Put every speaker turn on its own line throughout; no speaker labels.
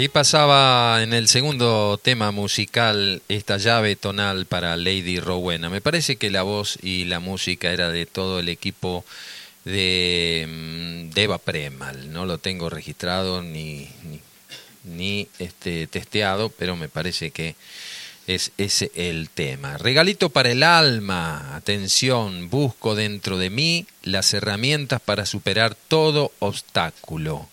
Ahí pasaba en el segundo tema musical esta llave tonal para Lady Rowena. Me parece que la voz y la música era de todo el equipo de, mm, Eva Premal. No lo tengo registrado ni, ni, ni este, testeado, pero me parece que es ese el tema. Regalito para el alma. Atención, busco dentro de mí las herramientas para superar todo obstáculo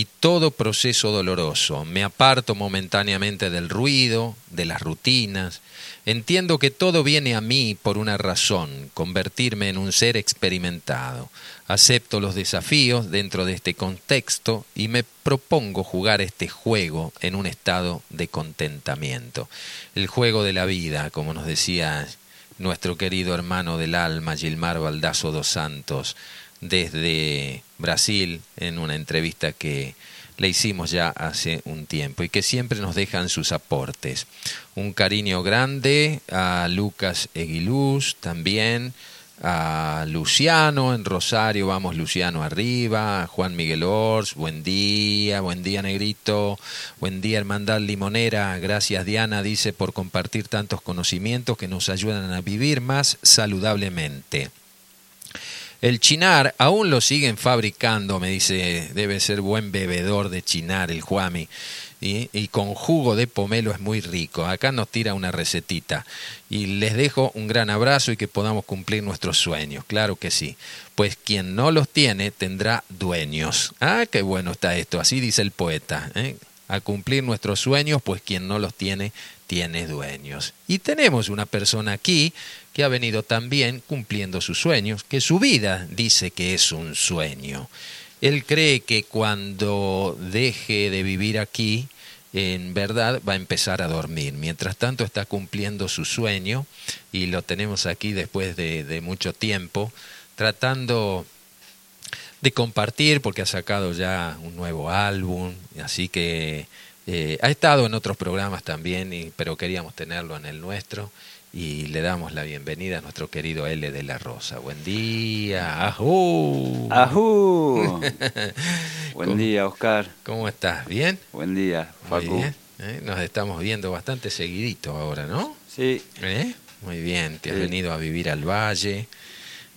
y todo proceso doloroso. Me aparto momentáneamente del ruido, de las rutinas. Entiendo que todo viene a mí por una razón, convertirme en un ser experimentado. Acepto los desafíos dentro de este contexto y me propongo jugar este juego en un estado de contentamiento. El juego de la vida, como nos decía nuestro querido hermano del alma, Gilmar Baldazo dos Santos desde Brasil en una entrevista que le hicimos ya hace un tiempo y que siempre nos dejan sus aportes. Un cariño grande a Lucas Eguiluz también, a Luciano en Rosario, vamos Luciano arriba, a Juan Miguel Ors, buen día, buen día Negrito, buen día Hermandad Limonera, gracias Diana, dice, por compartir tantos conocimientos que nos ayudan a vivir más saludablemente. El chinar aún lo siguen fabricando, me dice, debe ser buen bebedor de chinar el Juami. Y, con jugo de pomelo es muy rico. Acá nos tira una recetita. Y les dejo un gran abrazo y que podamos cumplir nuestros sueños. Claro que sí. Pues quien no los tiene tendrá dueños. Ah, qué bueno está esto. Así dice el poeta. ¿eh? A cumplir nuestros sueños, pues quien no los tiene tiene dueños. Y tenemos una persona aquí que ha venido también cumpliendo sus sueños, que su vida dice que es un sueño. Él cree que cuando deje de vivir aquí, en verdad va a empezar a dormir. Mientras tanto está cumpliendo su sueño y lo tenemos aquí después de, mucho tiempo, tratando de compartir porque ha sacado ya un nuevo álbum, así que eh, ha estado en otros programas también, pero queríamos tenerlo en el nuestro y le damos la bienvenida a nuestro querido L de la Rosa. Buen día, ajú.
Ajú. Buen día, Oscar.
¿Cómo estás? ¿Bien?
Buen día, Facu. Muy bien.
¿eh? Nos estamos viendo bastante seguidito ahora, ¿no?
Sí.
¿Eh? Muy bien, te has venido a vivir al valle.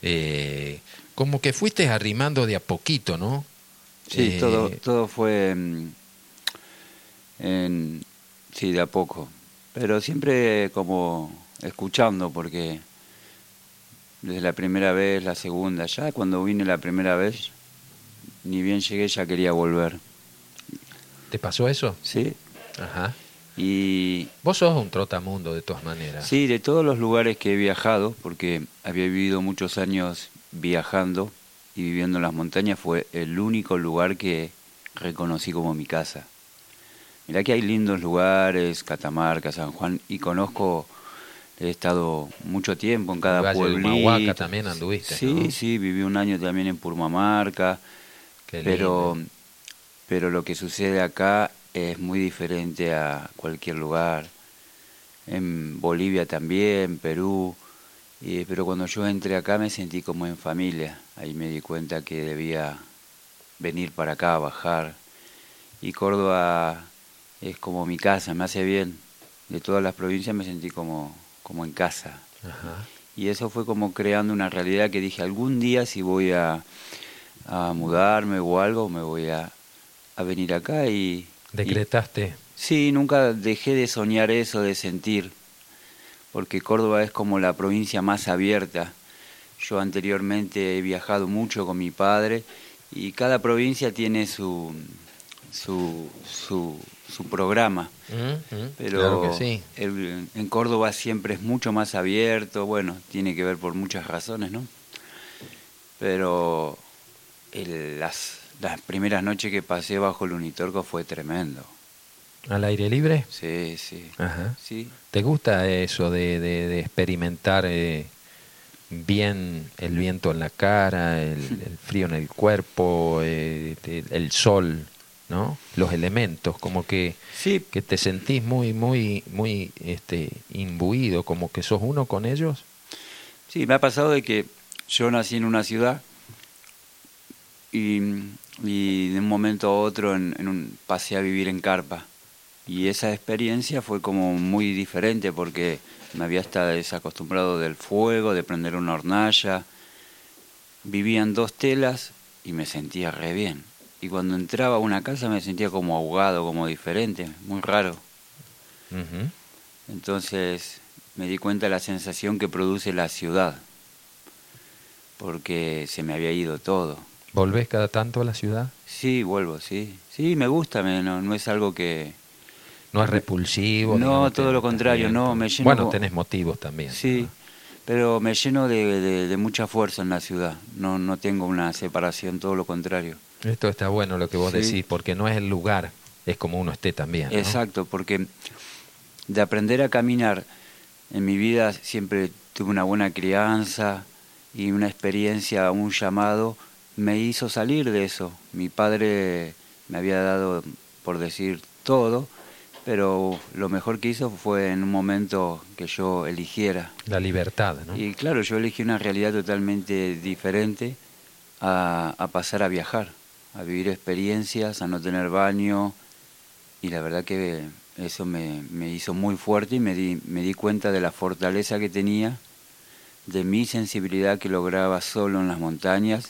Eh, como que fuiste arrimando de a poquito, ¿no?
Sí, todo, todo fue mm, en, sí, de a poco. Pero siempre como escuchando, porque desde la primera vez, la segunda, ya cuando vine la primera vez, ni bien llegué ya quería volver.
¿Te pasó eso?
Sí.
Ajá.
Y
vos sos un trotamundo de todas maneras.
Sí, de todos los lugares que he viajado, porque había vivido muchos años viajando y viviendo en las montañas, fue el único lugar que reconocí como mi casa. Mirá que hay lindos lugares, Catamarca, San Juan, y conozco He estado mucho tiempo en cada pueblito.
también anduviste,
Sí, sí, viví un año también en Purmamarca. pero, pero lo que sucede acá es muy diferente a cualquier lugar. En Bolivia también, Perú. Y, pero cuando yo entré acá me sentí como en familia. Ahí me di cuenta que debía venir para acá, bajar. Y Córdoba es como mi casa, me hace bien. De todas las provincias me sentí como, como en casa. Y eso fue como creando una realidad que dije, algún día si voy a, a mudarme o algo, me voy a, a venir acá y...
¿Decretaste?
sí, nunca dejé de soñar eso, de sentir, porque Córdoba es como la provincia más abierta. Yo anteriormente he viajado mucho con mi padre y cada provincia tiene su, su, su, su programa. Pero en Córdoba siempre es mucho más abierto, bueno, tiene que ver por muchas razones, ¿no? Pero las, las primeras noches que pasé bajo el Unitorco fue tremendo.
¿Al aire libre?
Sí, sí.
Ajá.
sí.
¿Te gusta eso de, de, experimentar eh, bien el viento en la cara, el, frío en el cuerpo, eh, el sol? ¿No? Los elementos, como que, que te sentís muy, muy, muy este, imbuido, como que sos uno con ellos.
Sí, me ha pasado de que yo nací en una ciudad y y de un momento a otro en, un, pasé a vivir en carpa. Y esa experiencia fue como muy diferente porque me había estado desacostumbrado del fuego, de prender una hornalla. Vivían dos telas y me sentía re bien. Y cuando entraba a una casa me sentía como ahogado, como diferente, muy raro. Entonces me di cuenta de la sensación que produce la ciudad, porque se me había ido todo.
¿Volvés cada tanto a la ciudad?
Sí, vuelvo, sí. Sí, me gusta, no, no es algo que...
No es repulsivo.
No, todo lo contrario, no, me lleno...
Bueno, tenés motivos también.
Sí, pero me lleno de, mucha fuerza en la ciudad, no, no tengo una separación, todo lo contrario.
Esto está bueno lo que vos decís, porque no es el lugar, es como uno esté también.
Exacto, porque de aprender a caminar, en mi vida siempre tuve una buena crianza y una experiencia, un llamado me hizo salir de eso. Mi padre me había dado, por decir, todo, pero lo mejor que hizo fue en un momento que yo eligiera.
La libertad, ¿no?
Y claro, yo elegí una realidad totalmente diferente a, a pasar a viajar, a vivir experiencias, a no tener baño, y la verdad que eso me, me hizo muy fuerte y me di, me di cuenta de la fortaleza que tenía, de mi sensibilidad que lograba solo en las montañas.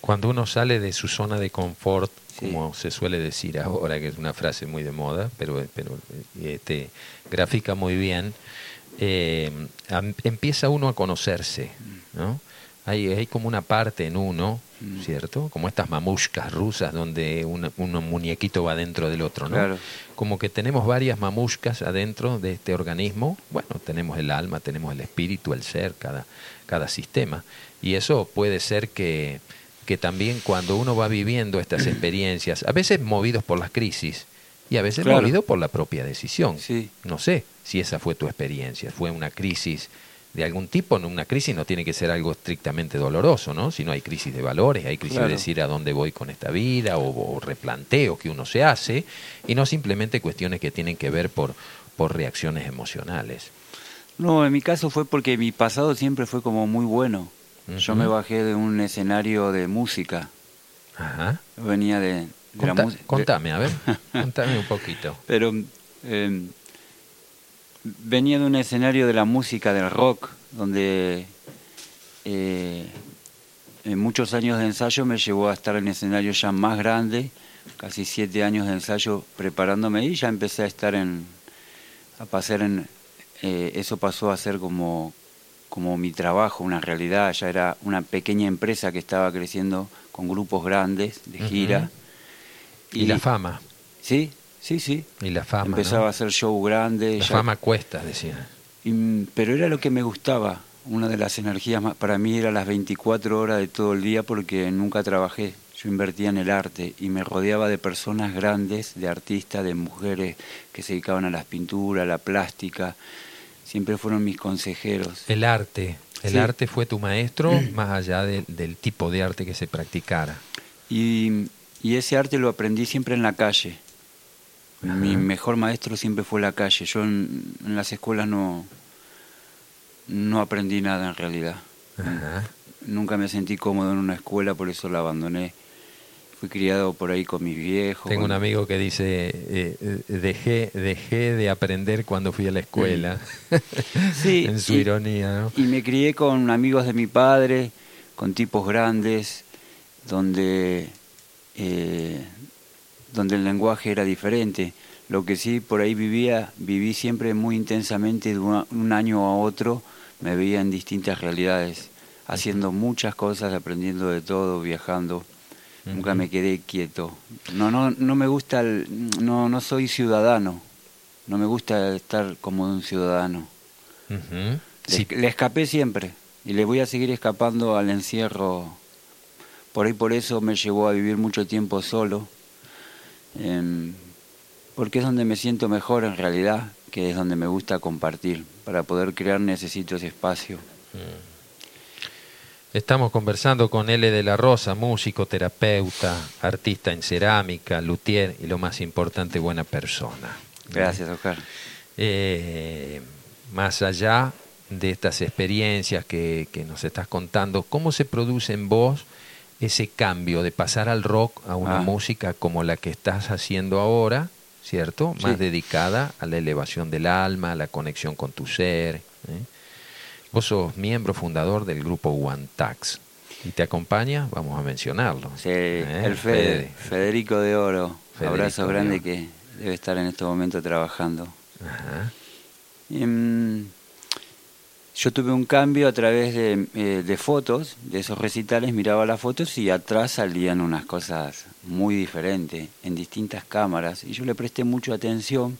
Cuando uno sale de su zona de confort, como se suele decir ahora, que es una frase muy de moda, pero, pero este, grafica muy bien, eh, empieza uno a conocerse, ¿no? Hay, hay como una parte en uno, mm. ¿cierto? Como estas mamushkas rusas donde un, muñequito va dentro del otro, ¿no? Como que tenemos varias mamushkas adentro de este organismo. Bueno, tenemos el alma, tenemos el espíritu, el ser, cada, cada sistema. Y eso puede ser que que también cuando uno va viviendo estas experiencias, a veces movidos por las crisis y a veces movidos por la propia decisión. No sé si esa fue tu experiencia, fue una crisis de algún tipo, una crisis no tiene que ser algo estrictamente doloroso, ¿no? Sino hay crisis de valores, hay crisis de decir a dónde voy con esta vida o, replanteo que uno se hace y no simplemente cuestiones que tienen que ver por, por reacciones emocionales.
No, en mi caso fue porque mi pasado siempre fue como muy bueno. Yo me bajé de un escenario de música. Ajá. Venía de,
la música. Contame, a ver, contame un poquito.
Pero em, venía de un escenario de la música, del rock, donde eh, en muchos años de ensayo me llevó a estar en escenarios ya más grandes, casi siete años de ensayo preparándome y ya empecé a estar en, a pasar en, eh, eso pasó a ser como como mi trabajo, una realidad, ya era una pequeña empresa que estaba creciendo con grupos grandes de gira.
y, la fama.
Sí, sí, sí.
Y la fama.
Empezaba a hacer show grande.
La fama cuesta, decía.
pero era lo que me gustaba. Una de las energías más, para mí era las 24 horas de todo el día porque nunca trabajé. Yo invertía en el arte y me rodeaba de personas grandes, de artistas, de mujeres que se dedicaban a las pinturas, a la plástica siempre fueron mis consejeros.
El arte, el arte fue tu maestro más allá del tipo de arte que se practicara.
Y, ese arte lo aprendí siempre en la calle. Mi mejor maestro siempre fue la calle. Yo en, las escuelas no, no aprendí nada en realidad. Nunca me sentí cómodo en una escuela, por eso la abandoné fui criado por ahí con mis viejos.
Tengo un amigo que dice, eh, dejé, dejé de aprender cuando fui a la escuela, sí, en su ironía. ¿no?
Y me crié con amigos de mi padre, con tipos grandes, donde, eh, donde el lenguaje era diferente. Lo que sí por ahí vivía, viví siempre muy intensamente de un año a otro, me veía en distintas realidades, haciendo muchas cosas, aprendiendo de todo, viajando. Nunca me quedé quieto. No, no, no me gusta, no, no soy ciudadano. No me gusta estar como un ciudadano. le, escapé siempre y le voy a seguir escapando al encierro. Por ahí por eso me llevó a vivir mucho tiempo solo. Em, porque es donde me siento mejor en realidad, que es donde me gusta compartir. Para poder crear necesito ese espacio. Mm.
Estamos conversando con L. de la Rosa, músico, terapeuta, artista en cerámica, luthier y lo más importante, buena persona.
Gracias, Oscar.
Eh, más allá de estas experiencias que, nos estás contando, ¿cómo se produce en vos ese cambio de pasar al rock a una
Ah.
música como la que estás haciendo ahora, ¿cierto? Más
Sí.
dedicada a la elevación del alma, a la conexión con tu ser. ¿eh? Vos sos miembro fundador del grupo One Tax. ¿Y te acompaña? Vamos a mencionarlo.
Sí,
¿eh?
el Fede, Federico de Oro.
Federico
Abrazo
de
grande
Oro.
que debe estar en este momento trabajando.
Ajá.
Em, yo tuve un cambio a través de, eh, de fotos, de esos recitales, miraba las fotos y atrás salían unas cosas muy diferentes, en distintas cámaras. Y yo le presté mucha atención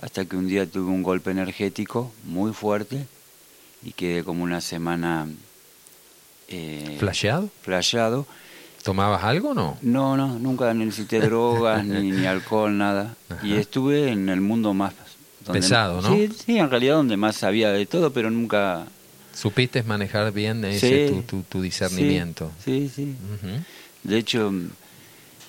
hasta que un día tuve un golpe energético muy fuerte y quedé como una semana eh,
¿Flasheado?
flasheado.
¿Tomabas algo o no?
No, no, nunca necesité drogas, ni, ni alcohol, nada. Y estuve en el mundo más... donde-
Pesado, ¿no?
Sí, sí, en realidad donde más sabía de todo, pero nunca...
¿Supiste manejar bien ese,
Sí,
tu, tu- tu discernimiento?
Sí, sí. De hecho,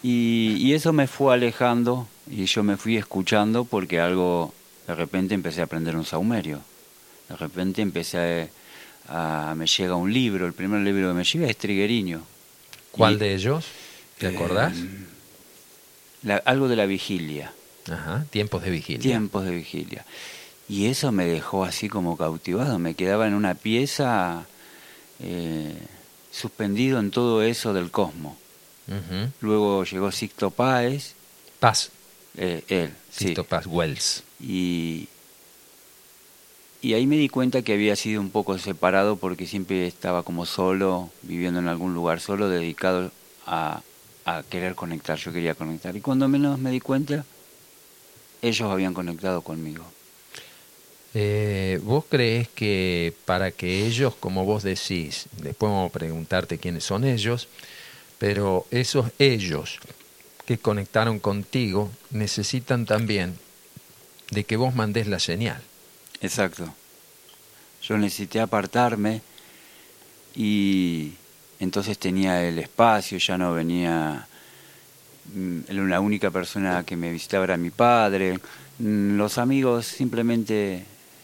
y, y eso me fue alejando y yo me fui escuchando porque algo, de repente empecé a aprender un saumerio. De repente empecé a, a- me llega un libro, el primer libro que me llega es Trigueriño.
¿Cuál
Y-
de ellos? ¿Te
Eh,
acordás?
la- algo de la vigilia.
Ajá, tiempos de vigilia.
tiempos de vigilia. Y eso me dejó así como cautivado, me quedaba en una pieza eh, suspendido en todo eso del cosmos. Luego llegó Sixto Páez,
Paz,
eh, él, sí.
Sisto Paz Wells.
Y, y ahí me di cuenta que había sido un poco separado porque siempre estaba como solo, viviendo en algún lugar solo, dedicado a, a querer conectar, yo quería conectar. Y cuando menos me di cuenta, ellos habían conectado conmigo.
Eh, ¿Vos crees que para que ellos, como vos decís, después vamos a preguntarte quiénes son ellos, pero esos ellos que conectaron contigo necesitan también de que vos mandes la señal?
Exacto. Yo necesité apartarme y entonces tenía el espacio, ya no venía, la única persona que me visitaba era mi padre, Mm, los amigos simplemente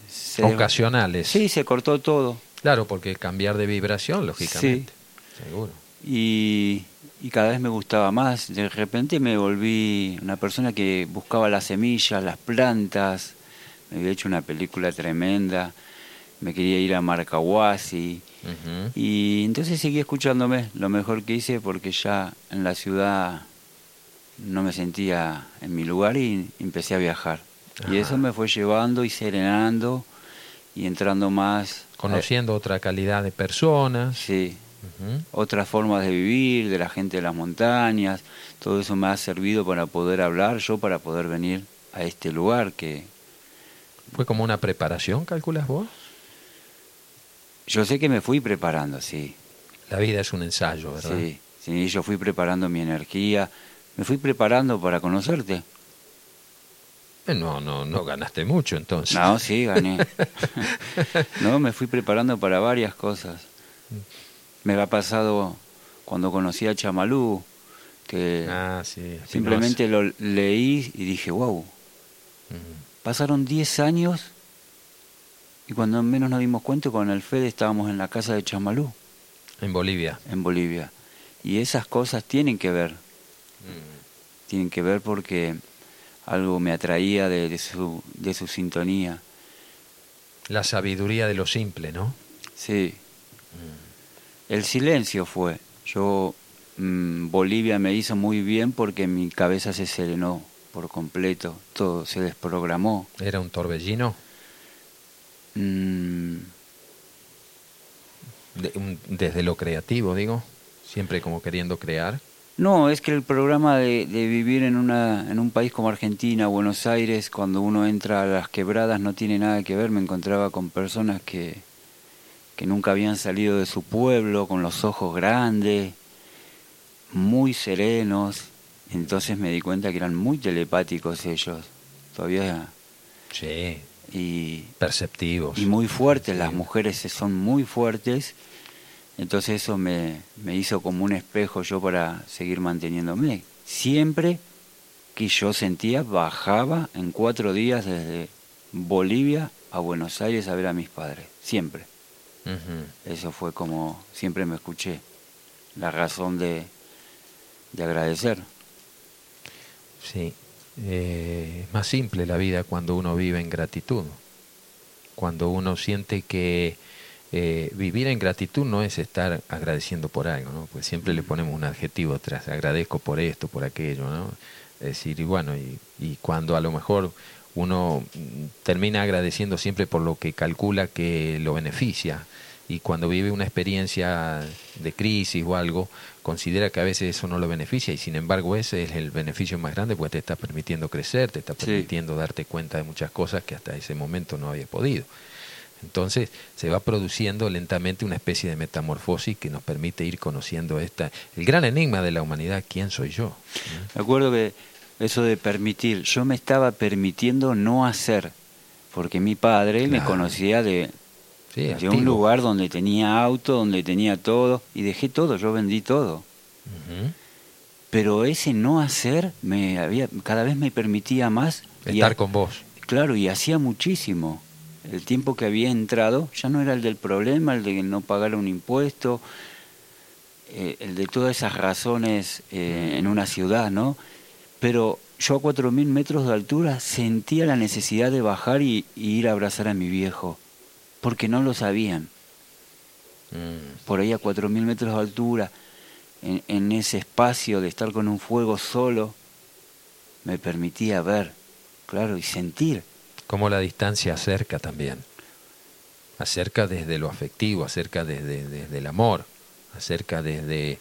se...
Ocasionales.
Sí, se cortó todo.
Claro, porque cambiar de vibración, lógicamente. Seguro.
y, y cada vez me gustaba más. De repente me volví una persona que buscaba las semillas, las plantas. Me había hecho una película tremenda. Me quería ir a Marcahuasi.
Ujú.
Y entonces seguí escuchándome, lo mejor que hice porque ya en la ciudad no me sentía en mi lugar y empecé a viajar. Y eso me fue llevando y serenando y entrando más.
Conociendo otra calidad de personas.
Sí,
Ujú.
otras formas de vivir, de la gente de las montañas, todo eso me ha servido para poder hablar, yo para poder venir a este lugar que
¿Fue como una preparación, calculas vos?
yo sé que me fui preparando, sí,
La vida es un ensayo, ¿verdad?
sí, sí, yo fui preparando mi energía, me fui preparando para conocerte.
Eh, No, no, no ganaste mucho entonces.
No, sí, gané. no, me fui preparando para varias cosas. Me ha pasado cuando conocí a Chamalú, que
Ah, sí.
simplemente lo leí y dije, wow. Pasaron 10 años y cuando menos nos dimos cuenta con el Fede estábamos en la casa de Chamalú,
En Bolivia.
en Bolivia. Y esas cosas tienen que ver, tienen que ver porque algo me atraía de, de su, de su sintonía.
La sabiduría de lo simple, ¿no?
Sí. El silencio fue. Yo, mm, Bolivia me hizo muy bien porque mi cabeza se serenó por completo, todo se desprogramó.
Era un torbellino.
Mm,
de- un- desde lo creativo, digo. Siempre como queriendo crear.
No, es que el programa de, de vivir en, una, en un país como Argentina, Buenos Aires, cuando uno entra a las quebradas no tiene nada que ver. Me encontraba con personas que, que nunca habían salido de su pueblo, con los ojos grandes, muy serenos. Entonces me di cuenta que eran muy telepáticos ellos, todavía.
Sí.
Y,
Perceptivos.
y muy fuertes, las mujeres son muy fuertes. Entonces eso me, me hizo como un espejo yo para seguir manteniéndome. Siempre que yo sentía, bajaba en cuatro días desde Bolivia a Buenos Aires a ver a mis padres. Siempre. Eso fue como siempre me escuché. la razón de, de agradecer.
Sí, eh, es más simple la vida cuando uno vive en gratitud, cuando uno siente que eh, vivir en gratitud no es estar agradeciendo por algo, ¿no? Pues siempre le ponemos un adjetivo atrás, agradezco por esto, por aquello, ¿no? Es decir, y bueno, y, y cuando a lo mejor uno termina agradeciendo siempre por lo que calcula que lo beneficia, y cuando vive una experiencia de crisis o algo, considera que a veces eso no lo beneficia y sin embargo ese es el beneficio más grande porque te está permitiendo crecer, te está permitiendo darte cuenta de muchas cosas que hasta ese momento no había podido. Entonces se va produciendo lentamente una especie de metamorfosis que nos permite ir conociendo esta, el gran enigma de la humanidad, ¿quién soy yo?
Me acuerdo que eso de permitir, yo me estaba permitiendo no hacer, porque mi padre me conocía de, de un lugar donde tenía auto, donde tenía todo, y dejé todo, yo vendí todo. Pero ese no hacer me había, cada vez me permitía más.
Estar con vos.
Claro, y hacía muchísimo. El tiempo que había entrado ya no era el del problema, el de no pagar un impuesto, eh, el de todas esas razones eh, en una ciudad, ¿no? Pero yo a cuatro mil metros de altura sentía la necesidad de bajar y ir a abrazar a mi viejo porque no lo sabían. Mm. Por ahí a 4.000 metros de altura, en, en, ese espacio de estar con un fuego solo, me permitía ver, claro, y sentir.
Como la distancia acerca también. Acerca desde lo afectivo, acerca desde, desde el amor, acerca desde...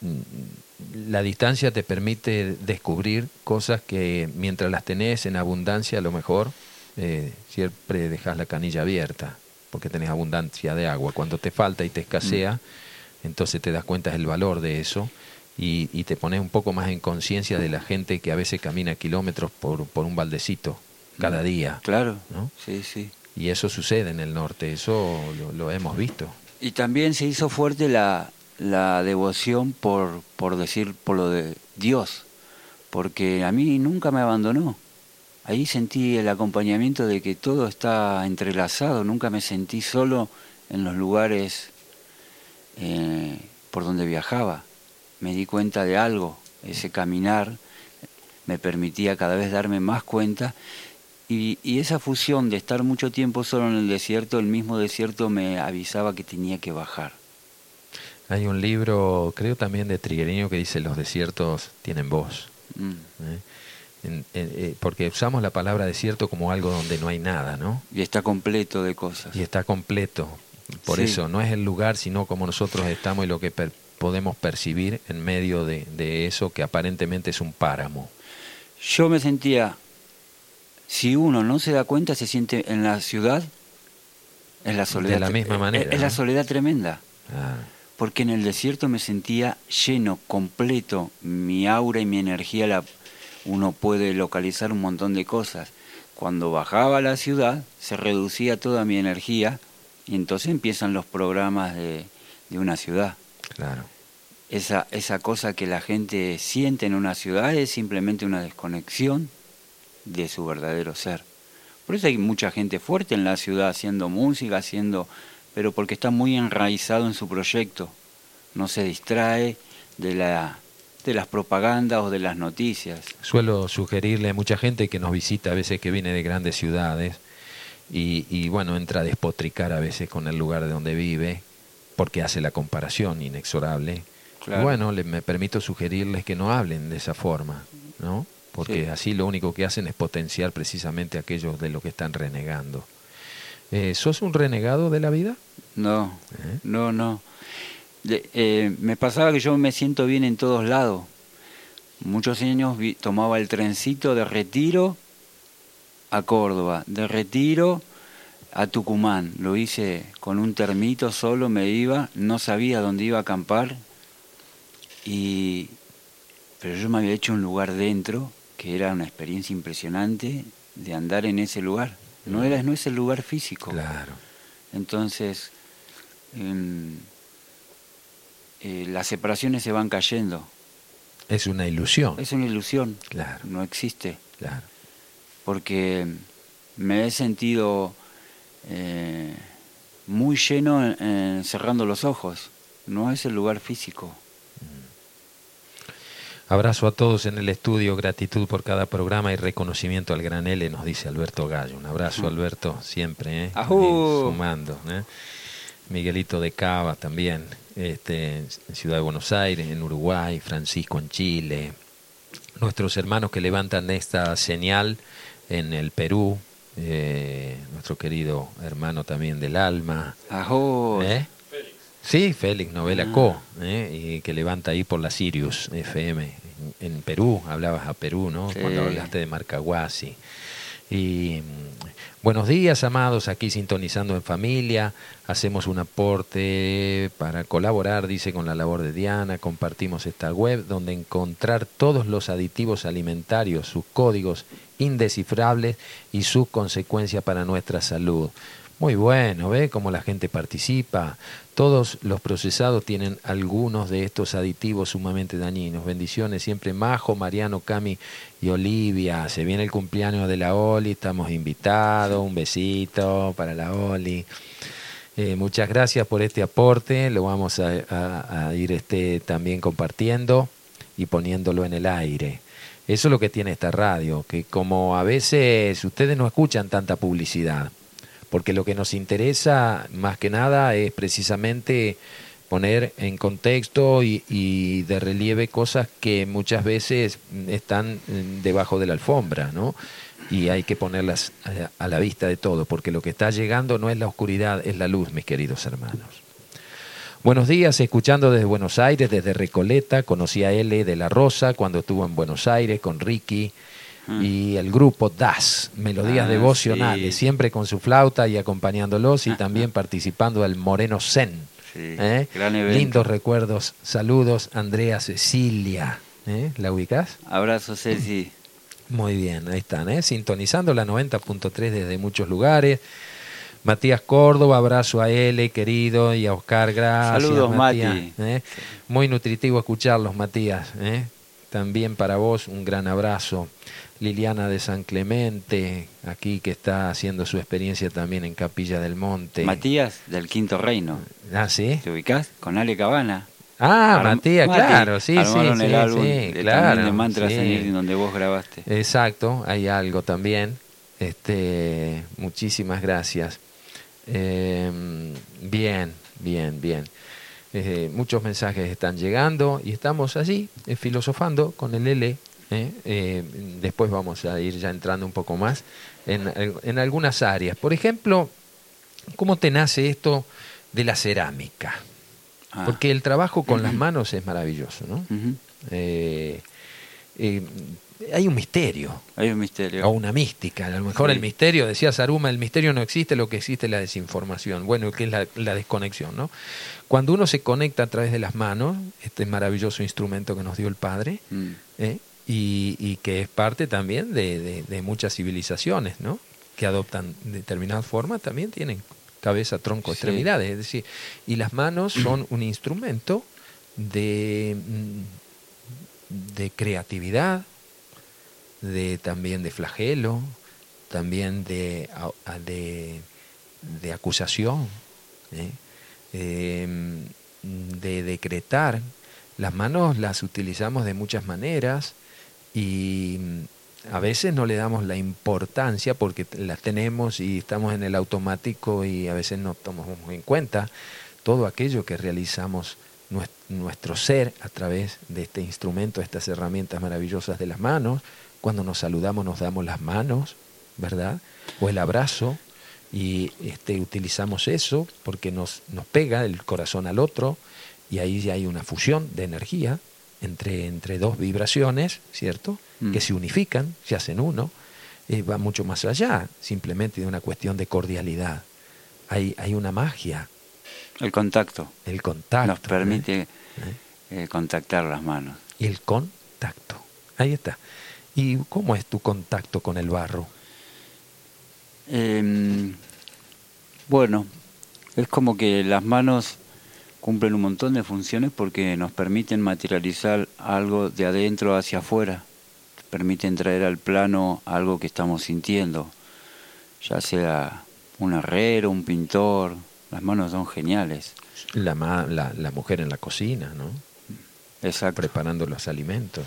Mm, la distancia te permite descubrir cosas que mientras las tenés en abundancia a lo mejor eh, siempre dejas la canilla abierta porque tenés abundancia de agua. Cuando te falta y te escasea, mm. entonces te das cuenta del valor de eso y, y te pones un poco más en conciencia de la gente que a veces camina kilómetros por, por un baldecito cada día.
Claro, ¿no? sí, sí.
Y eso sucede en el norte, eso lo, hemos visto.
Y también se hizo fuerte la, la devoción por, por decir, por lo de Dios, porque a mí nunca me abandonó ahí sentí el acompañamiento de que todo está entrelazado, nunca me sentí solo en los lugares eh, por donde viajaba. Me di cuenta de algo, ese caminar me permitía cada vez darme más cuenta y, y, esa fusión de estar mucho tiempo solo en el desierto, el mismo desierto me avisaba que tenía que bajar.
Hay un libro, creo también de Triguereño, que dice los desiertos tienen voz. Mm. ¿Eh? Eh, porque usamos la palabra desierto como algo donde no hay nada, ¿no?
Y está completo de cosas.
Y está completo. Por eso, no es el lugar, sino como nosotros estamos y lo que podemos percibir en medio de, de, eso que aparentemente es un páramo.
Yo me sentía, si uno no se da cuenta, se siente en la ciudad, es la soledad.
De la misma manera.
Es, la soledad tremenda. Ah. Porque en el desierto me sentía lleno, completo, mi aura y mi energía la uno puede localizar un montón de cosas. Cuando bajaba a la ciudad se reducía toda mi energía y entonces empiezan los programas de, de una ciudad.
Claro.
Esa, esa cosa que la gente siente en una ciudad es simplemente una desconexión de su verdadero ser. Por eso hay mucha gente fuerte en la ciudad haciendo música, haciendo, pero porque está muy enraizado en su proyecto. No se distrae de la de las propagandas o de las noticias.
Suelo sugerirle a mucha gente que nos visita a veces que viene de grandes ciudades y, bueno, entra a despotricar a veces con el lugar de donde vive porque hace la comparación inexorable. Bueno, le, me permito sugerirles que no hablen de esa forma, ¿no? Porque así lo único que hacen es potenciar precisamente aquellos de lo que están renegando. Eh, ¿Sos un renegado de la vida?
No, ¿Eh? no, no. Eh, me pasaba que yo me siento bien en todos lados. Muchos años tomaba el trencito de retiro a Córdoba, de retiro a Tucumán. Lo hice con un termito solo, me iba, no sabía dónde iba a acampar. Y, pero yo me había hecho un lugar dentro, que era una experiencia impresionante de andar en ese lugar. No, era, no es el lugar físico.
Claro.
Entonces, em, eh, las separaciones se van cayendo.
Es una ilusión.
Es una ilusión.
Claro.
No existe.
Claro.
Porque me he sentido eh, muy lleno cerrando los ojos. no es el lugar físico.
Abrazo a todos en el estudio, gratitud por cada programa y reconocimiento al gran L, nos dice Alberto Gallo. Un abrazo, Alberto, siempre, ¿eh? sumando. ¿eh? Miguelito de Cava también, este, en Ciudad de Buenos Aires, en Uruguay, Francisco en Chile. Nuestros hermanos que levantan esta señal en el Perú, eh, nuestro querido hermano también del alma. ¿Eh? Sí, Félix Novela ah. Co, ¿eh? y que levanta ahí por la Sirius FM en, Perú, hablabas a Perú, ¿no? Cuando hablaste de Marcahuasi. Y mm, buenos días, amados, aquí sintonizando en familia, hacemos un aporte para colaborar, dice, con la labor de Diana, compartimos esta web donde encontrar todos los aditivos alimentarios, sus códigos indescifrables y sus consecuencias para nuestra salud. Muy bueno, ¿ve cómo la gente participa? Todos los procesados tienen algunos de estos aditivos sumamente dañinos. Bendiciones siempre Majo, Mariano, Cami y Olivia. Se viene el cumpleaños de la Oli, estamos invitados. Un besito para la Oli. Eh, muchas gracias por este aporte. Lo vamos a, a ir este, también compartiendo y poniéndolo en el aire. Eso es lo que tiene esta radio, que como a veces ustedes no escuchan tanta publicidad porque lo que nos interesa más que nada es precisamente poner en contexto y, de relieve cosas que muchas veces están debajo de la alfombra, ¿no? Y hay que ponerlas a, la vista de todo, porque lo que está llegando no es la oscuridad, es la luz, mis queridos hermanos. Buenos días, escuchando desde Buenos Aires, desde Recoleta, conocí a L de la Rosa cuando estuvo en Buenos Aires con Ricky, Mm. y el grupo DAS, Melodías ah, Devocionales, siempre con su flauta y acompañándolos y también participando del Moreno Zen. ¿eh? Lindos recuerdos, saludos, Andrea Cecilia. ¿eh? ¿La ubicás?
Abrazo, Ceci.
Muy bien, ahí están, ¿eh? sintonizando la 90.3 desde muchos lugares. Matías Córdoba, abrazo a él, querido, y a Oscar, gracias.
Saludos, Mati.
Muy nutritivo escucharlos, Matías. También para vos un gran abrazo. Liliana de San Clemente, aquí que está haciendo su experiencia también en Capilla del Monte.
Matías del Quinto Reino.
Ah, sí.
¿Te ubicás? Con Ale Cabana.
Ah, Matías, claro, sí, sí, sí,
de, claro. De mantras en donde vos grabaste.
Exacto, hay algo también. Este, muchísimas gracias. Em, bien, bien, bien. Eh, muchos mensajes están llegando y estamos allí eh, filosofando con el L ¿eh? Eh, después vamos a ir ya entrando un poco más en, en, algunas áreas. Por ejemplo, ¿cómo te nace esto de la cerámica? Ah. Porque el trabajo con las manos es maravilloso, ¿no? Eh, hay un misterio.
Hay un misterio.
O una mística. A lo mejor el misterio, decía Saruma, el misterio no existe, lo que existe es la desinformación. Bueno, que es la, la, desconexión, ¿no? Cuando uno se conecta a través de las manos, este maravilloso instrumento que nos dio el Padre, mm y, que es parte también de, muchas civilizaciones, ¿no? Que adoptan determinadas formas, también tienen cabeza, tronco, extremidades, es decir, y las manos son un instrumento de, mm, de creatividad, de también de flagelo, también de, de, de acusación, ¿eh? em, de decretar. Las manos las utilizamos de muchas maneras, y mm, a veces no le damos la importancia porque las tenemos y estamos en el automático y a veces no tomamos en cuenta todo aquello que realizamos nuestro ser a través de este instrumento, estas herramientas maravillosas de las manos. Cuando nos saludamos nos damos las manos, ¿verdad? O el abrazo y este, utilizamos eso porque nos, nos pega el corazón al otro y ahí ya hay una fusión de energía entre, entre dos vibraciones, ¿cierto? Mm. Que se unifican, se hacen uno, eh, va mucho más allá simplemente de una cuestión de cordialidad. Hay, hay una magia.
El contacto.
El contacto.
Nos permite ¿eh? ¿Eh? contactar las manos.
Y el contacto. Ahí está. ¿Y cómo es tu contacto con el barro?
Em, bueno, es como que las manos cumplen un montón de funciones porque nos permiten materializar algo de adentro hacia afuera, permiten traer al plano algo que estamos sintiendo, ya sea un herrero, un pintor, las manos son geniales.
La, la, la mujer en la cocina, ¿no?
Exacto.
Preparando los alimentos.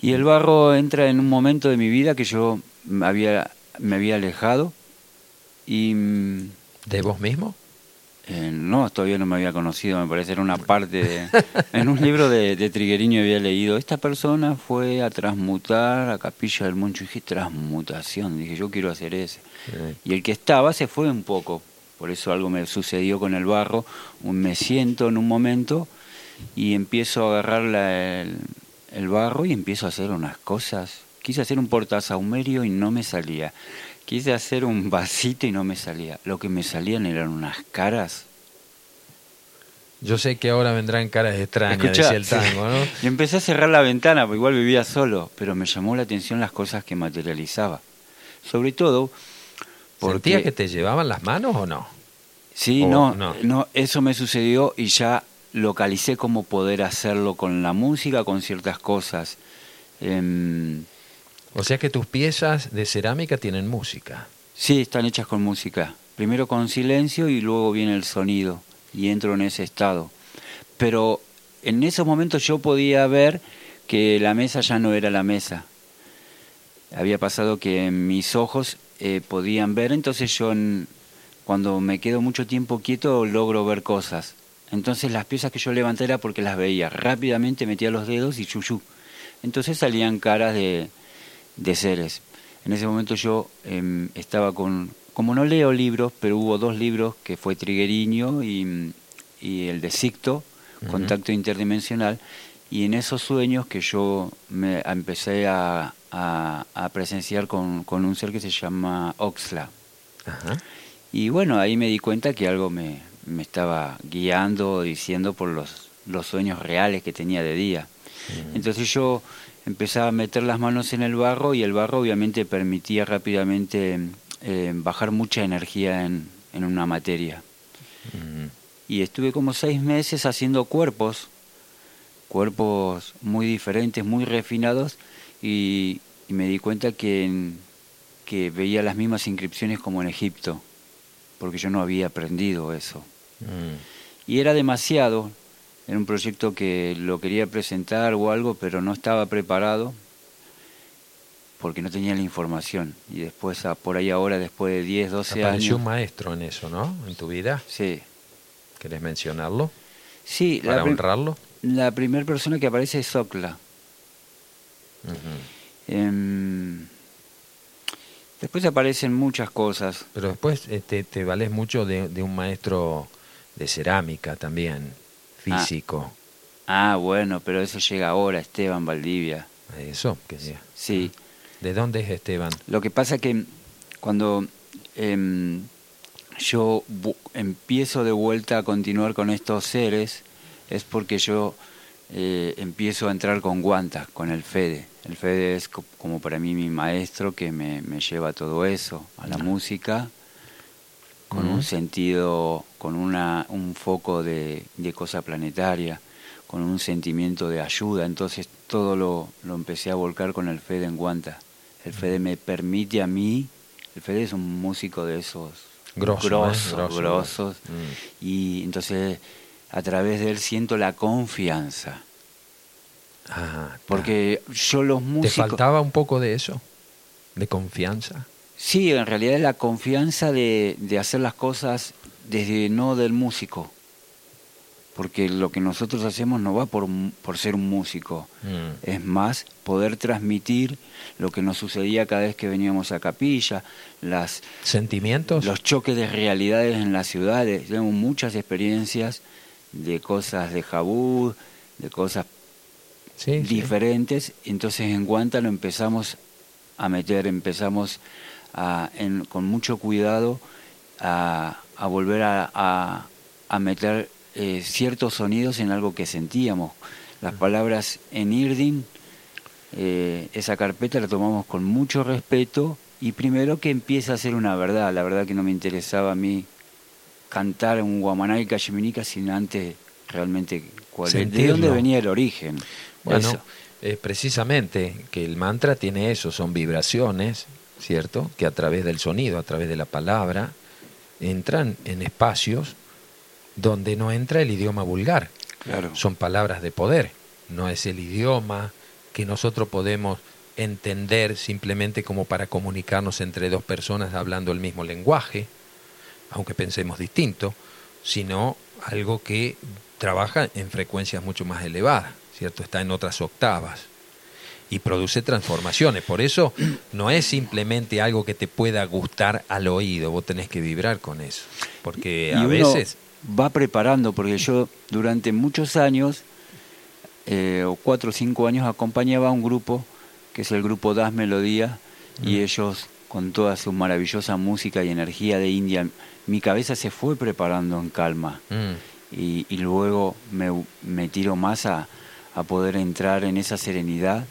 Y el barro entra en un momento de mi vida que yo me había, me había alejado y... Mm,
¿De vos mismo?
Eh, no, todavía no me había conocido, me parece, era una parte de... en un libro de, de Trigueriño había leído, esta persona fue a transmutar a Capilla del Moncho, y dije, transmutación, dije, yo quiero hacer ese. Y el que estaba se fue un poco, por eso algo me sucedió con el barro, me siento en un momento y empiezo a agarrar el, el barro y empiezo a hacer unas cosas. Quise hacer un portasahumerio y no me salía. Quise hacer un vasito y no me salía. Lo que me salían eran unas caras.
Yo sé que ahora vendrán caras extrañas, decía el tango, ¿no?
Y empecé a cerrar la ventana, porque igual vivía solo, pero me llamó la atención las cosas que materializaba. Sobre todo
porque... ¿Sentía que te llevaban las manos o no?
Sí, no, no, no, eso me sucedió y ya localicé cómo poder hacerlo con la música, con ciertas cosas. Eh,
o sea que tus piezas de cerámica tienen música.
Sí, están hechas con música. Primero con silencio y luego viene el sonido y entro en ese estado. Pero en esos momentos yo podía ver que la mesa ya no era la mesa. Había pasado que mis ojos eh, podían ver, entonces yo cuando me quedo mucho tiempo quieto logro ver cosas. Entonces las piezas que yo levanté era porque las veía. Rápidamente metía los dedos y chuchu. Entonces salían caras de, de seres. En ese momento yo em, estaba con, como no leo libros, pero hubo dos libros que fue Trigueriño y, y el de Sicto, Contacto Interdimensional, y en esos sueños que yo me empecé a, a, presenciar con, con, un ser que se llama Oxla. Y bueno, ahí me di cuenta que algo me, me estaba guiando, diciendo por los, los sueños reales que tenía de día. Entonces yo empezaba a meter las manos en el barro y el barro obviamente permitía rápidamente eh, bajar mucha energía en, en una materia. Y estuve como seis meses haciendo cuerpos, cuerpos muy diferentes, muy refinados, y, me di cuenta que, que veía las mismas inscripciones como en Egipto, porque yo no había aprendido eso. Mm. Y era demasiado, era un proyecto que lo quería presentar o algo, pero no estaba preparado porque no tenía la información. Y después, por ahí ahora, después de 10, 12 años...
Apareció un maestro en eso, ¿no? En tu vida.
Sí.
¿Querés mencionarlo?
Sí.
Para honrarlo.
La primera persona que aparece es Sokla. Em, después aparecen muchas cosas.
Pero después este, te vales mucho de, de un maestro de cerámica también. Ah. físico.
Ah, bueno, pero eso llega ahora, Esteban Valdivia.
Eso, que sea.
Sí.
¿De dónde es Esteban?
Lo que pasa que cuando em, yo empiezo de vuelta a continuar con estos seres, es porque yo eh, empiezo a entrar con Guanta, con el Fede. El Fede es como para mí mi maestro que me, me lleva todo eso, a la música con un sentido, con una, un foco de, de, cosa planetaria, con un sentimiento de ayuda. Entonces todo lo, lo empecé a volcar con el Fede en Guanta. El Fede me permite a mí, el Fede es un músico de esos grosos, ¿eh? grosos, mm. y entonces a través de él siento la confianza.
Ah,
Porque yo los músicos...
¿Te faltaba un poco de eso? ¿De confianza?
Sí, en realidad es la confianza de, de hacer las cosas desde no del músico. Porque lo que nosotros hacemos no va por, por ser un músico. Mm. Es más, poder transmitir lo que nos sucedía cada vez que veníamos a capilla, las
sentimientos,
los choques de realidades en las ciudades. Tenemos muchas experiencias de cosas de jabú, de cosas diferentes. Entonces en Guanta lo empezamos a meter, empezamos con mucho cuidado a, volver a, meter eh, ciertos sonidos en algo que sentíamos. Las palabras en Irdin, eh, esa carpeta la tomamos con mucho respeto y primero que empieza a ser una verdad. La verdad que no me interesaba a mí cantar un guamaná y cacheminica sin antes realmente cuál, de dónde venía el origen.
Bueno, precisamente que el mantra tiene eso, son vibraciones ¿cierto? Que a través del sonido, a través de la palabra, entran en espacios donde no entra el idioma vulgar. Son palabras de poder, no es el idioma que nosotros podemos entender simplemente como para comunicarnos entre dos personas hablando el mismo lenguaje, aunque pensemos distinto, sino algo que trabaja en frecuencias mucho más elevadas, ¿cierto? Está en otras octavas y produce transformaciones. Por eso no es simplemente algo que te pueda gustar al oído, vos tenés que vibrar con eso. Porque a veces...
Va preparando, porque yo durante muchos años, eh, o cuatro o cinco años, acompañaba a un grupo, que es el grupo Das Melodía, y mm. ellos, con toda su maravillosa música y energía de India, mi cabeza se fue preparando en calma. Mm. Y, y, luego me, me tiro más a, a poder entrar en esa serenidad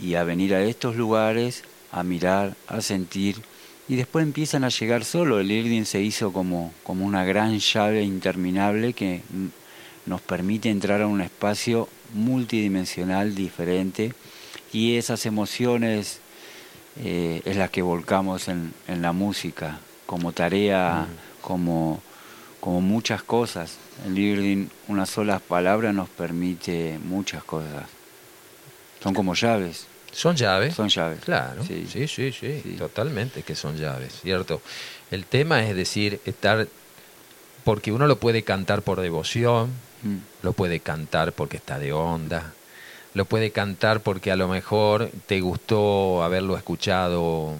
y a venir a estos lugares, a mirar, a sentir, y después empiezan a llegar solo. El Irdin se hizo como, como una gran llave interminable que nos permite entrar a un espacio multidimensional diferente y esas emociones eh, es las que volcamos en, en la música como tarea, mm. como, como muchas cosas. El Irdin, una sola palabra nos permite muchas cosas. Son como llaves.
Son llaves.
Son llaves.
Claro. Sí. sí, sí, sí, Totalmente que son llaves, ¿cierto? El tema es decir, estar. Porque uno lo puede cantar por devoción, mm. lo puede cantar porque está de onda, lo puede cantar porque a lo mejor te gustó haberlo escuchado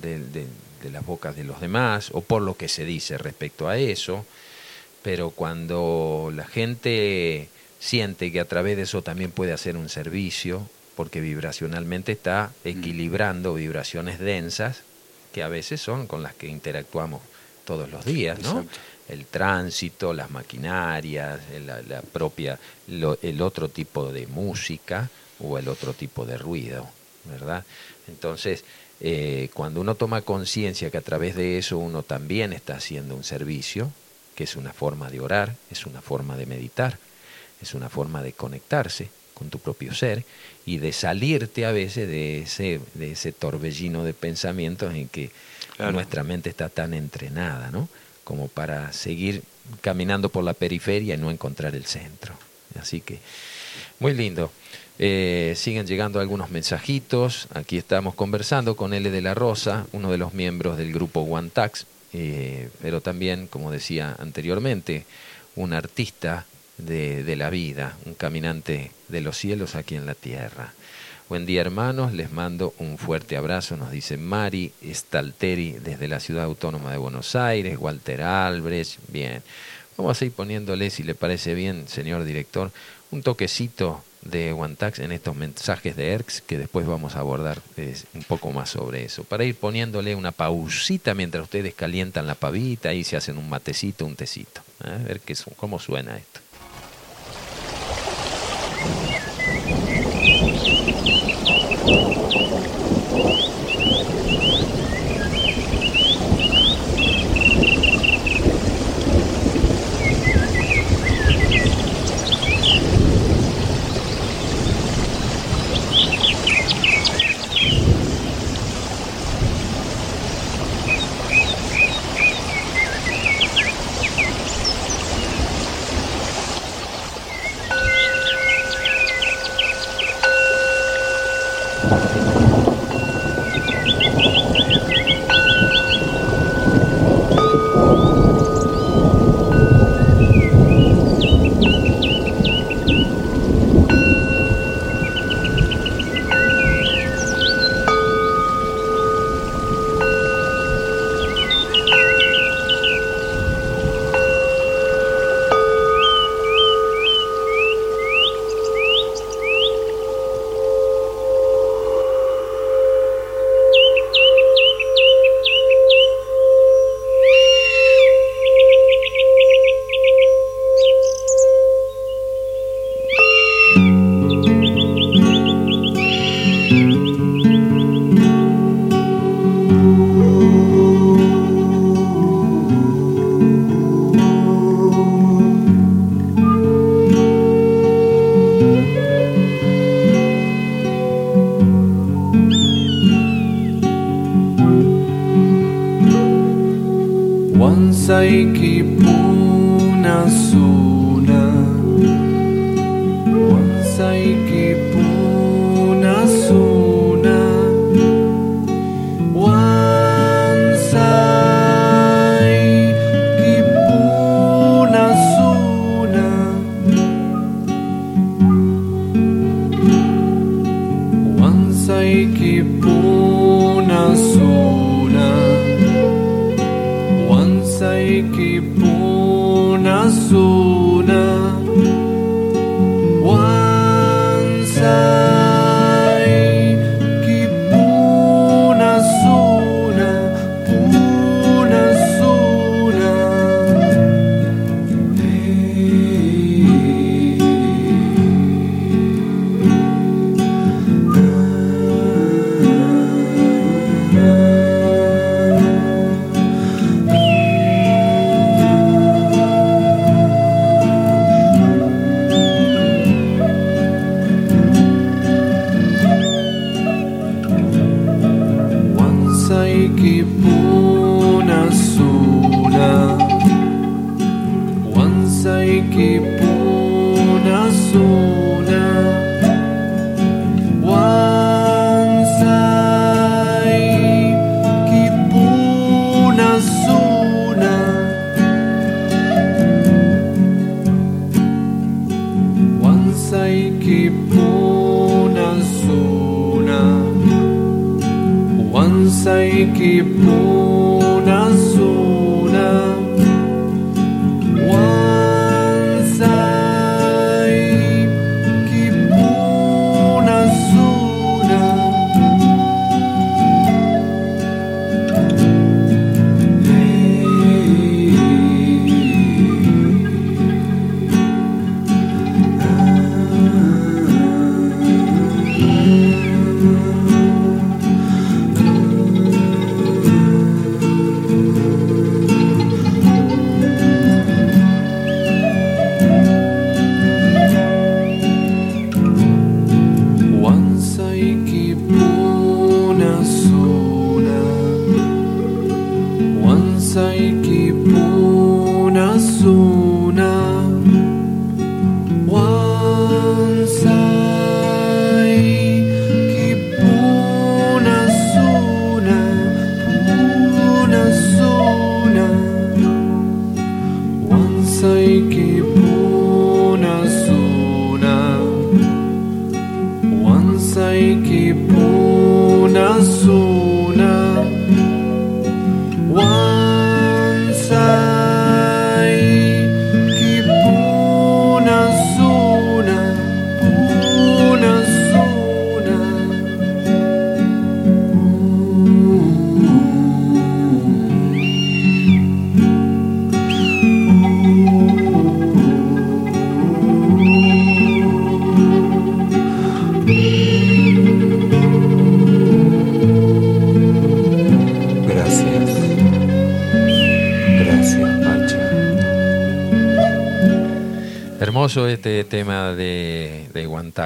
de, de las bocas de los demás o por lo que se dice respecto a eso. Pero cuando la gente siente que a través de eso también puede hacer un servicio, porque vibracionalmente está mm. equilibrando vibraciones densas que a veces son con las que interactuamos todos los días, ¿no? El tránsito, las maquinarias, la, propia, el otro tipo de música o el otro tipo de ruido, ¿verdad? Entonces, eh, cuando uno toma conciencia que a través de eso uno también está haciendo un servicio, que es una forma de orar, es una forma de meditar, es una forma de conectarse con tu propio ser, y de salirte a veces de ese, de ese torbellino de pensamientos en que nuestra mente está tan entrenada, ¿no? Como para seguir caminando por la periferia y no encontrar el centro. Así que, muy lindo. Eh, siguen llegando algunos mensajitos. Aquí estamos conversando con L de la Rosa, uno de los miembros del grupo One Tax, eh, pero también, como decía anteriormente, un artista de, la vida, un caminante de los cielos aquí en la tierra. Buen día hermanos, les mando un fuerte abrazo, nos dice Mari Stalteri desde la ciudad autónoma de Buenos Aires, Walter Albrecht, bien. Vamos a ir poniéndole, si le parece bien, señor director, un toquecito de Wantax en estos mensajes de ERX que después vamos a abordar un poco más sobre eso. Para ir poniéndole una pausita mientras ustedes calientan la pavita y se hacen un matecito, un tecito. A ver qué, cómo suena esto.
you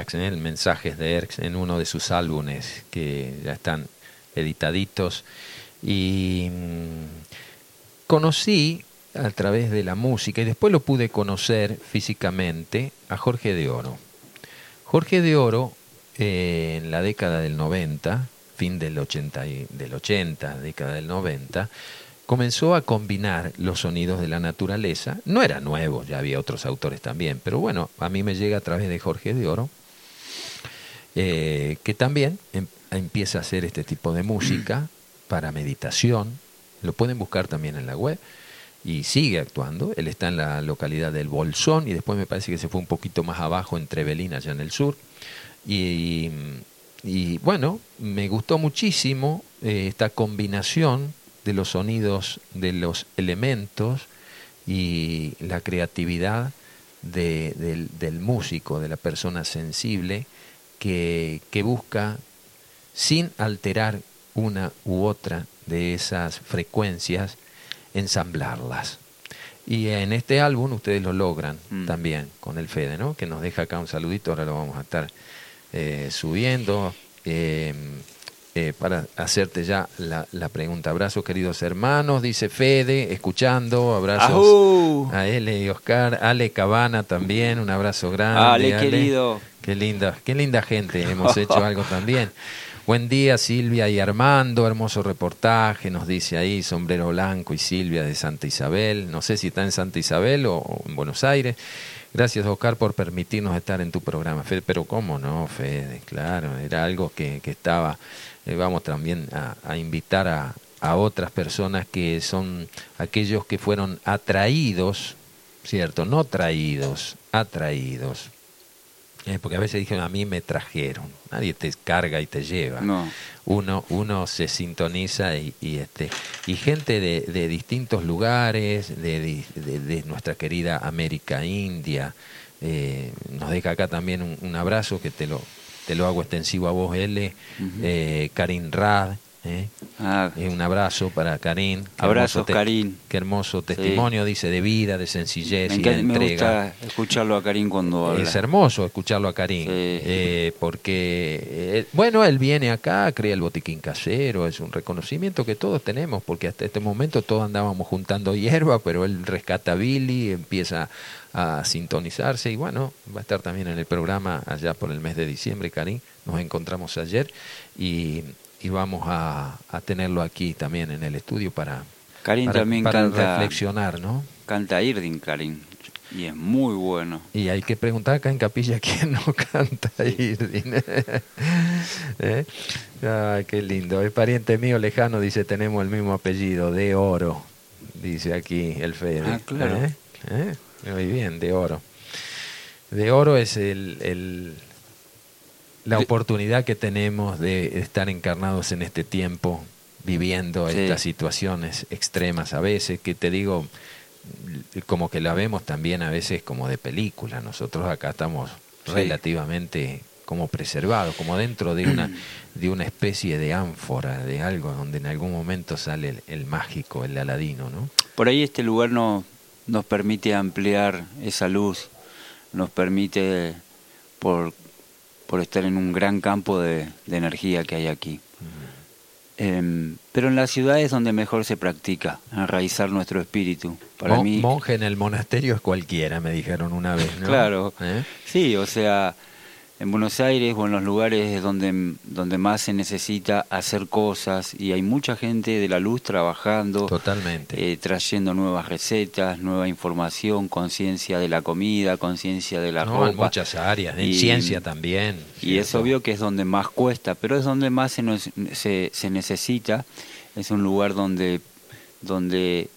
Tax, ¿eh? Mensajes de Erx, en uno de sus álbumes que ya están editaditos. Y mm, conocí a través de la música y después lo pude conocer físicamente a Jorge de Oro. Jorge de Oro, eh, en la década del 90, fin del 80, del 80, década del 90, comenzó a combinar los sonidos de la naturaleza. No era nuevo, ya había otros autores también, pero bueno, a mí me llega a través de Jorge de Oro, eh, que también em, empieza a hacer este tipo de música para meditación. Lo pueden buscar también en la web y sigue actuando. Él está en la localidad del Bolsón y después me parece que se fue un poquito más abajo entre Belín, allá en el sur. Y, bueno, me gustó muchísimo eh, esta combinación de los sonidos, de los elementos y la creatividad del, músico, de la persona sensible que, que busca, sin alterar una u otra de esas frecuencias, ensamblarlas. Y en este álbum ustedes lo logran mm. también con el Fede, ¿no? Que nos deja acá un saludito, ahora lo vamos a estar eh, subiendo. Eh,
eh, para hacerte ya la, la, pregunta. Abrazos, queridos hermanos, dice Fede, escuchando. Abrazos a L y Oscar. Ale Cabana también, un abrazo grande.
Ale, querido.
Qué linda, qué linda gente. Hemos hecho algo también. Buen día, Silvia y Armando. Hermoso reportaje, nos dice ahí, Sombrero Blanco y Silvia de Santa Isabel. No sé si está en Santa Isabel o en Buenos Aires. Gracias, Oscar, por permitirnos estar en tu programa. Fede, pero cómo no, Fede, claro, era algo que, que estaba, eh, vamos también a, invitar a, a, otras personas que son aquellos que fueron atraídos, ¿cierto? No traídos, atraídos eh, porque a veces dije, a mí me trajeron. Nadie te carga y te lleva. Uno, uno se sintoniza y, y este y gente de, de distintos lugares, de, de, nuestra querida América India, eh, nos deja acá también un, abrazo que te lo, te lo hago extensivo a vos, L, eh, Karin Rad, ¿eh? Ah. un abrazo para Karim.
Abrazo, Karim.
Qué hermoso testimonio, dice, de vida, de sencillez y de entrega.
Me gusta escucharlo a Karim cuando habla.
Es hermoso escucharlo a Karim, eh, porque, eh, bueno, él viene acá, crea el botiquín casero, es un reconocimiento que todos tenemos, porque hasta este momento todos andábamos juntando hierba, pero él rescata a Billy, empieza a sintonizarse y bueno, va a estar también en el programa allá por el mes de diciembre, Karim. Nos encontramos ayer y y vamos a, a, tenerlo aquí también en el estudio para,
Karim también
canta, reflexionar, ¿no?
Canta Irdin, Karim, y es muy bueno.
Y hay que preguntar acá en Capilla quién no canta Irdin. ¿Eh? Ay, qué lindo. Es pariente mío lejano, dice, tenemos el mismo apellido, de oro, dice aquí el Fede.
Ah, claro.
¿Eh? ¿Eh? Muy bien, de oro. De oro es el, el la oportunidad que tenemos de estar encarnados en este tiempo, viviendo estas situaciones extremas a veces, que te digo, como que la vemos también a veces como de película. Nosotros acá estamos relativamente como preservados, como dentro de una, de una especie de ánfora, de algo donde en algún momento sale el, mágico, el aladino, ¿no?
Por ahí este lugar no, nos permite ampliar esa luz, nos permite por por estar en un gran campo de, energía que hay aquí. Em, pero en las ciudades donde mejor se practica, enraizar nuestro espíritu.
Para mí, monje en el monasterio es cualquiera, me dijeron una vez.
claro, ¿Eh? sí, o sea, en Buenos Aires o en los lugares donde, donde más se necesita hacer cosas y hay mucha gente de la luz trabajando,
totalmente,
eh, trayendo nuevas recetas, nueva información, conciencia de la comida, conciencia de la ropa.
En muchas áreas, en ciencia también.
Y es obvio que es donde más cuesta, pero es donde más se, se, se necesita. Es un lugar donde donde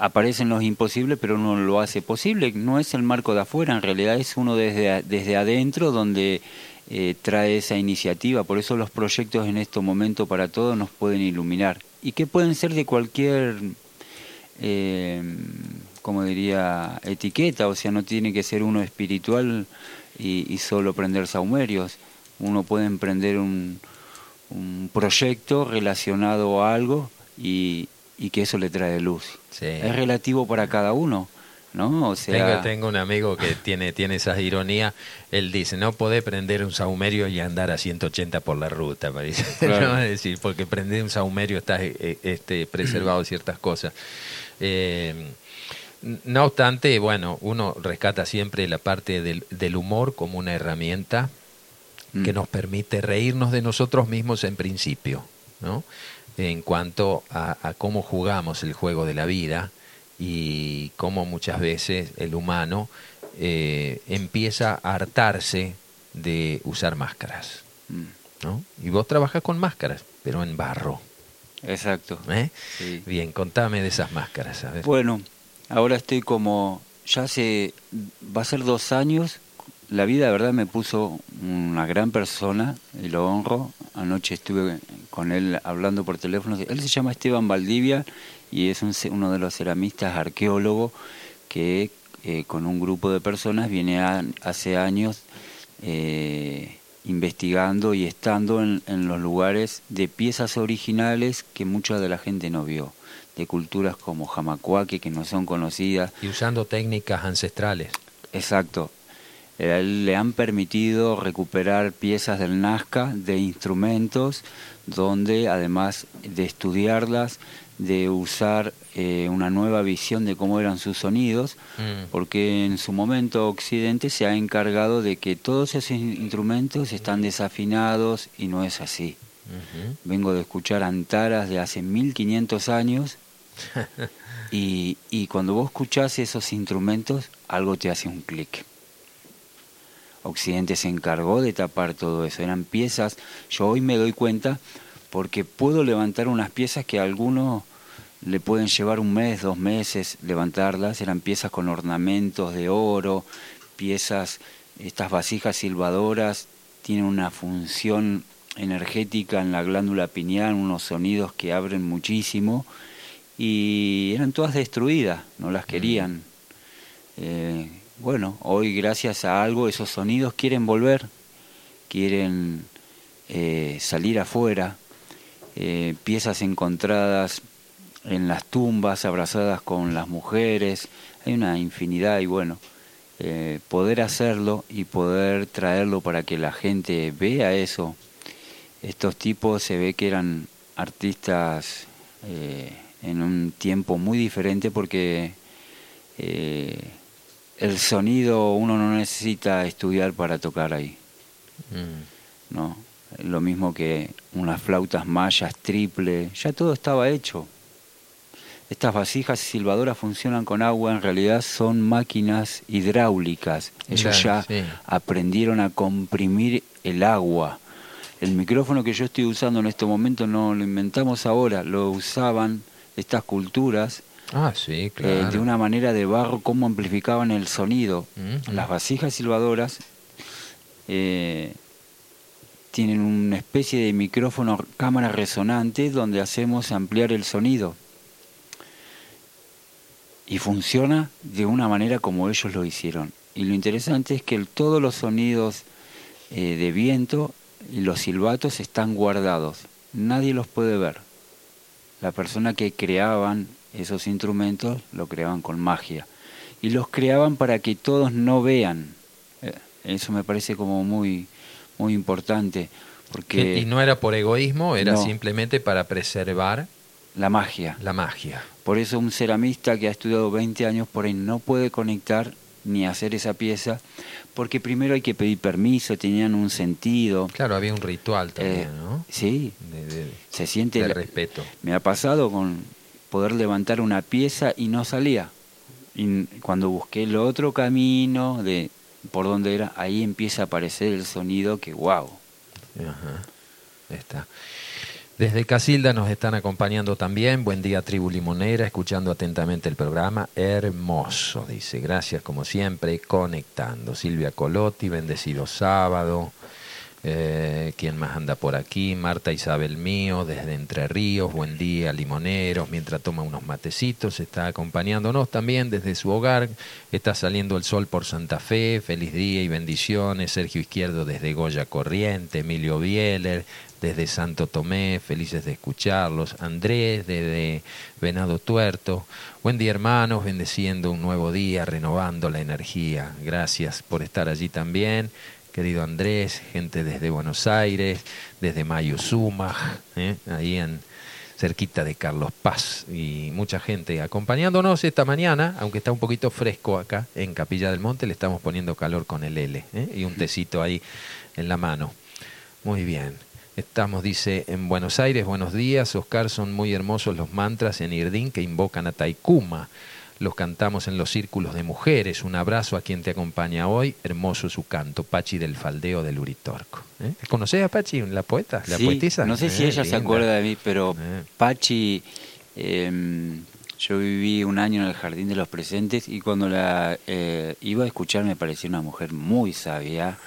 aparecen los imposibles, pero uno lo hace posible. No es el marco de afuera, en realidad es uno desde, desde adentro donde eh, trae esa iniciativa. Por eso los proyectos en este momento para todos nos pueden iluminar. Y que pueden ser de cualquier, eh, como diría, etiqueta. O sea, no tiene que ser uno espiritual y, solo prender saumerios. Uno puede emprender un, un proyecto relacionado a algo y, y que eso le trae luz. Es relativo para cada uno. ¿no? O
sea... tengo, un amigo que tiene, tiene esa ironía. Él dice, no podés prender un saumerio y andar a 180 por la ruta. Es decir, porque prender un saumerio está eh, este, preservado ciertas cosas. Eh, no obstante, bueno, uno rescata siempre la parte del, del humor como una herramienta que mm. nos permite reírnos de nosotros mismos en principio, ¿no? En cuanto a, cómo jugamos el juego de la vida y cómo muchas veces el humano eh, empieza a hartarse de usar máscaras. Mm. ¿no? Y vos trabajas con máscaras, pero en barro.
Exacto.
¿Eh? Bien, contame de esas máscaras.
Bueno, ahora estoy como, ya hace, va a ser dos años la vida, de verdad, me puso una gran persona y lo honro. Anoche estuve con él hablando por teléfono. Él se llama Esteban Valdivia y es uno de los ceramistas arqueólogos que eh, con un grupo de personas viene hace años eh, investigando y estando en, en, los lugares de piezas originales que mucha de la gente no vio, de culturas como Jamacuaque que no son conocidas.
Y usando técnicas ancestrales.
Exacto. Eh, le han permitido recuperar piezas del Nazca de instrumentos donde además de estudiarlas, de usar eh, una nueva visión de cómo eran sus sonidos, mm. porque en su momento Occidente se ha encargado de que todos esos instrumentos están desafinados y no es así. Vengo de escuchar antaras de hace 1500 años y, y cuando vos escuchás esos instrumentos, algo te hace un clic. Occidente se encargó de tapar todo eso, eran piezas, yo hoy me doy cuenta porque puedo levantar unas piezas que a algunos le pueden llevar un mes, dos meses levantarlas, eran piezas con ornamentos de oro, piezas, estas vasijas silbadoras tienen una función energética en la glándula pineal, unos sonidos que abren muchísimo y eran todas destruidas, no las querían. Eh, bueno, hoy gracias a algo esos sonidos quieren volver, quieren eh, salir afuera, eh, piezas encontradas en las tumbas, abrazadas con las mujeres, hay una infinidad y bueno, poder hacerlo y poder traerlo para que la gente vea eso estos tipos se ve que eran artistas eh, en un tiempo muy diferente porque eh, el sonido uno no necesita estudiar para tocar ahí. Mm. ¿no? Lo mismo que unas flautas mayas triple, ya todo estaba hecho. Estas vasijas silbadoras funcionan con agua, en realidad son máquinas hidráulicas. Ellos ya aprendieron a comprimir el agua el micrófono que yo estoy usando en este momento no lo inventamos ahora, lo usaban estas culturas
ah, sí,
eh, de una manera de barro, cómo amplificaban el sonido. Las vasijas silbadoras eh, tienen una especie de micrófono cámara resonante donde hacemos ampliar el sonido. Y funciona de una manera como ellos lo hicieron. Y lo interesante es que todos los sonidos eh, de viento y los silbatos están guardados, nadie los puede ver. La persona que creaban esos instrumentos lo creaban con magia y los creaban para que todos no vean. Eh, eso me parece como muy muy importante porque
y no era por egoísmo, era simplemente para preservar
la magia.
La magia.
Por eso un ceramista que ha estudiado 20 años por ahí no puede conectar ni hacer esa pieza porque primero hay que pedir permiso, tenían un sentido.
Claro, había un ritual también, eh, ¿no?
Sí, se siente
el respeto.
Me ha pasado con poder levantar una pieza y no salía. Y cuando busqué el otro camino de por donde era, ahí empieza a aparecer el sonido que wow.
Está. Desde Casilda nos están acompañando también. Buen día, tribu limonera, escuchando atentamente el programa. Hermoso, dice. Gracias, como siempre, conectando. Silvia Colotti, bendecido sábado. Eh, ¿Quién más anda por aquí? Marta Isabel Mío, desde Entre Ríos. Buen día, limoneros. Mientras toma unos matecitos, está acompañándonos también desde su hogar. Está saliendo el sol por Santa Fe. Feliz día y bendiciones. Sergio Izquierdo desde Goya Corriente. Emilio Bieler, desde Santo Tomé, felices de escucharlos. Andrés, desde Venado Tuerto. Buen día, hermanos, bendeciendo un nuevo día, renovando la energía. Gracias por estar allí también. Querido Andrés, gente desde Buenos Aires, desde Mayuzuma, ¿eh? ahí en cerquita de Carlos Paz y mucha gente acompañándonos esta mañana, aunque está un poquito fresco acá en Capilla del Monte, le estamos poniendo calor con el L ¿eh? y un tecito ahí en la mano. Muy bien. Estamos, dice, en Buenos Aires, buenos días, Oscar, son muy hermosos los mantras en Irdín que invocan a Taikuma. Los cantamos en los círculos de mujeres. Un abrazo a quien te acompaña hoy. Hermoso su canto, Pachi del Faldeo del Uritorco. ¿Eh? ¿Conoces a Pachi, la poeta, la poetisa?
No sé si ella se acuerda de mí, pero eh. Pachi, em, yo viví un año en el Jardín de los Presentes y cuando la eh, iba a escuchar me pareció una mujer muy sabia.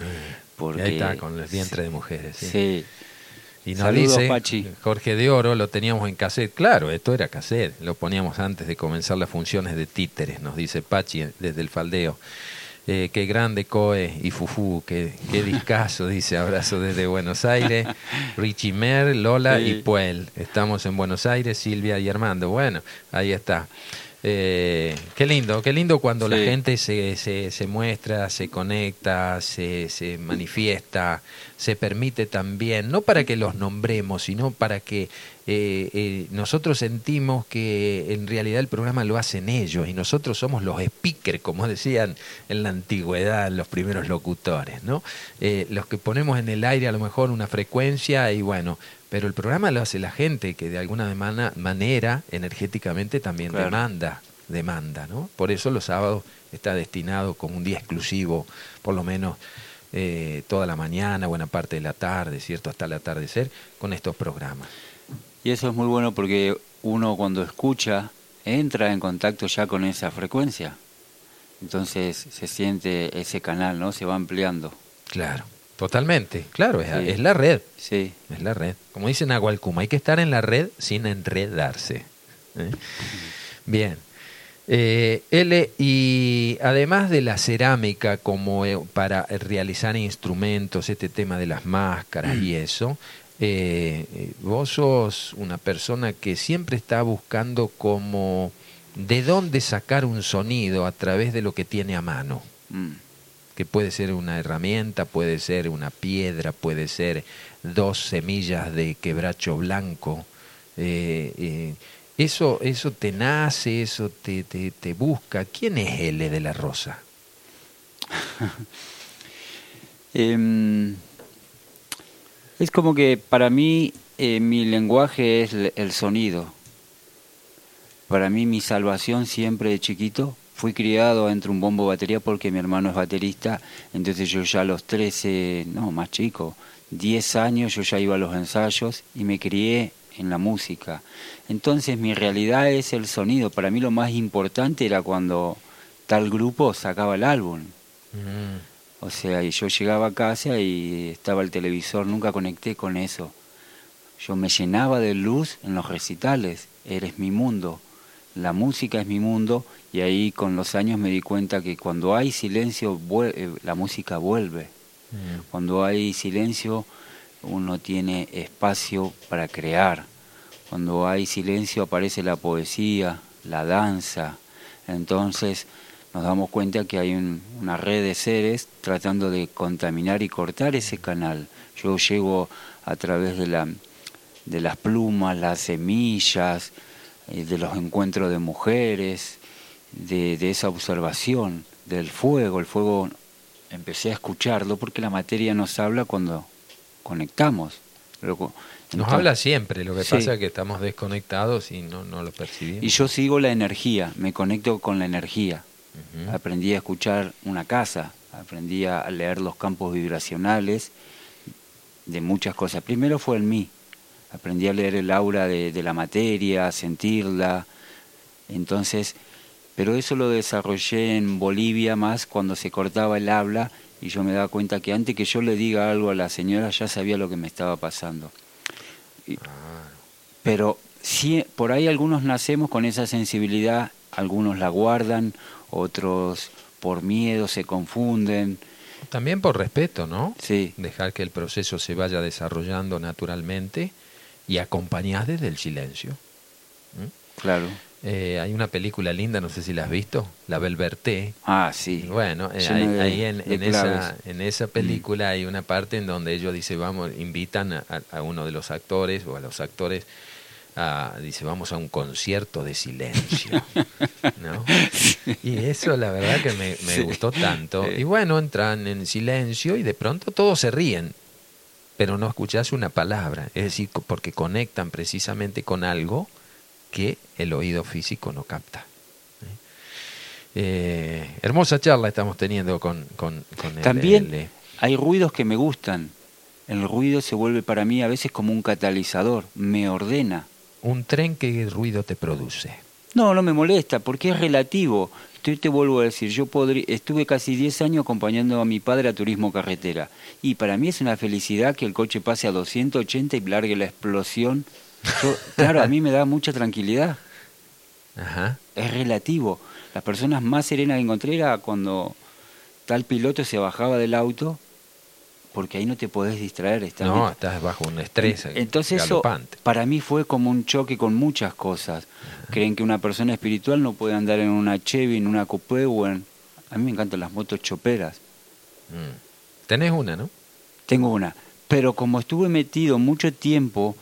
Porque,
ahí está, con el vientre de mujeres.
sí
y nos dice, Jorge de Oro, lo teníamos en cassette. Claro, esto era cassette. Lo poníamos antes de comenzar las funciones de títeres, nos dice Pachi desde el faldeo. Eh, qué grande Coe y Fufu, qué, qué discazo, dice, abrazo desde Buenos Aires. Richie Mer, Lola y Puel. Estamos en Buenos Aires, Silvia y Armando. Bueno, ahí está. Eh, qué lindo, qué lindo cuando la gente se, se, se, muestra, se conecta, se, se manifiesta, se permite también, no para que los nombremos, sino para que eh, eh, nosotros sentimos que en realidad el programa lo hacen ellos y nosotros somos los speakers, como decían en la antigüedad los primeros locutores, ¿no? Eh, los que ponemos en el aire a lo mejor una frecuencia y bueno, pero el programa lo hace la gente que de alguna manera energéticamente también demanda, demanda, ¿no? Por eso los sábados está destinado como un día exclusivo, por lo menos toda la mañana, buena parte de la tarde, ¿cierto? Hasta el atardecer, con estos programas.
Y eso es muy bueno porque uno cuando escucha entra en contacto ya con esa frecuencia. Entonces se siente ese canal, ¿no? Se va ampliando.
Claro, totalmente. Claro, es, la red.
Sí.
Es la red. Como dicen Agualcuma, hay que estar en la red sin enredarse. ¿eh? Bien. Eh, L, y además de la cerámica como eh, para realizar instrumentos, este tema de las máscaras y eso, eh, eh, vos sos una persona que siempre está buscando como de dónde sacar un sonido a través de lo que tiene a mano. Mm. Que puede ser una herramienta, puede ser una piedra, puede ser dos semillas de quebracho blanco. Eh, eso, eso te nace, eso te, te, te busca. ¿Quién es L de la Rosa?
eh, es como que para mí eh, mi lenguaje es el sonido. Para mí mi salvación siempre de chiquito. Fui criado entre un bombo batería porque mi hermano es baterista, entonces yo ya a los 13, no, más chico, 10 años yo ya iba a los ensayos y me crié en la música. Entonces mi realidad es el sonido. Para mí lo más importante era cuando tal grupo sacaba el álbum. Mm. O sea, y yo llegaba a casa y estaba el televisor, nunca conecté con eso. Yo me llenaba de luz en los recitales, eres mi mundo, la música es mi mundo y ahí con los años me di cuenta que cuando hay silencio eh, la música vuelve. Mm. Cuando hay silencio uno tiene espacio para crear. Cuando hay silencio aparece la poesía, la danza. Entonces, nos damos cuenta que hay una red de seres tratando de contaminar y cortar ese canal. Yo llego a través de, la, de las plumas, las semillas, eh, de los encuentros de mujeres, de, de esa observación del fuego. El fuego empecé a escucharlo porque la materia nos habla cuando conectamos.
Nos habla siempre, lo que pasa es que estamos desconectados y no, no lo percibimos.
Y yo sigo la energía, me conecto con la energía. Aprendí a escuchar una casa, aprendí a leer los campos vibracionales de muchas cosas. Primero fue en mí, aprendí a leer el aura de, la materia, a sentirla. Entonces, pero eso lo desarrollé en Bolivia más cuando se cortaba el habla y yo me daba cuenta que antes que yo le diga algo a la señora ya sabía lo que me estaba pasando. Pero sí, por ahí algunos nacemos con esa sensibilidad, algunos la guardan, otros por miedo se confunden.
También por respeto, ¿no?
Sí.
Dejar que el proceso se vaya desarrollando naturalmente y acompañar desde el silencio.
¿Mm? Claro.
Eh, hay una película linda, no sé si la has visto, La Belverté.
Ah, sí.
Bueno, eh, ahí, en, esa, en esa película hay una parte en donde ellos dice vamos, invitan a, uno de los actores o a los actores dice, vamos a un concierto de silencio. ¿no? Y eso la verdad que me, gustó tanto. Y bueno, entran en silencio y de pronto todos se ríen, pero no escuchas una palabra. Es decir, porque conectan precisamente con algo que el oído físico no capta. ¿eh? Eh, hermosa charla estamos teniendo con, con, con
También hay ruidos que me gustan. El ruido se vuelve para mí a veces como un catalizador, me ordena
un tren, ¿qué ruido te produce?
No, no me molesta, porque es relativo. Te, te vuelvo a decir, yo estuve casi 10 años acompañando a mi padre a turismo carretera. Y para mí es una felicidad que el coche pase a 280 y largue la explosión. Claro, a mí me da mucha tranquilidad.
Ajá.
Es relativo. Las personas más serenas que encontré era cuando tal piloto se bajaba del auto porque ahí no te podés distraer.
Estás no, estás bajo un estrés.
Entonces eso para mí fue como un choque con muchas cosas. Creen que una persona espiritual no puede andar en una Chevy, en una Coupé o en... A mí me encantan las motos choperas.
Mm. Tenés una, ¿no?
Tengo una. Pero como estuve metido mucho tiempo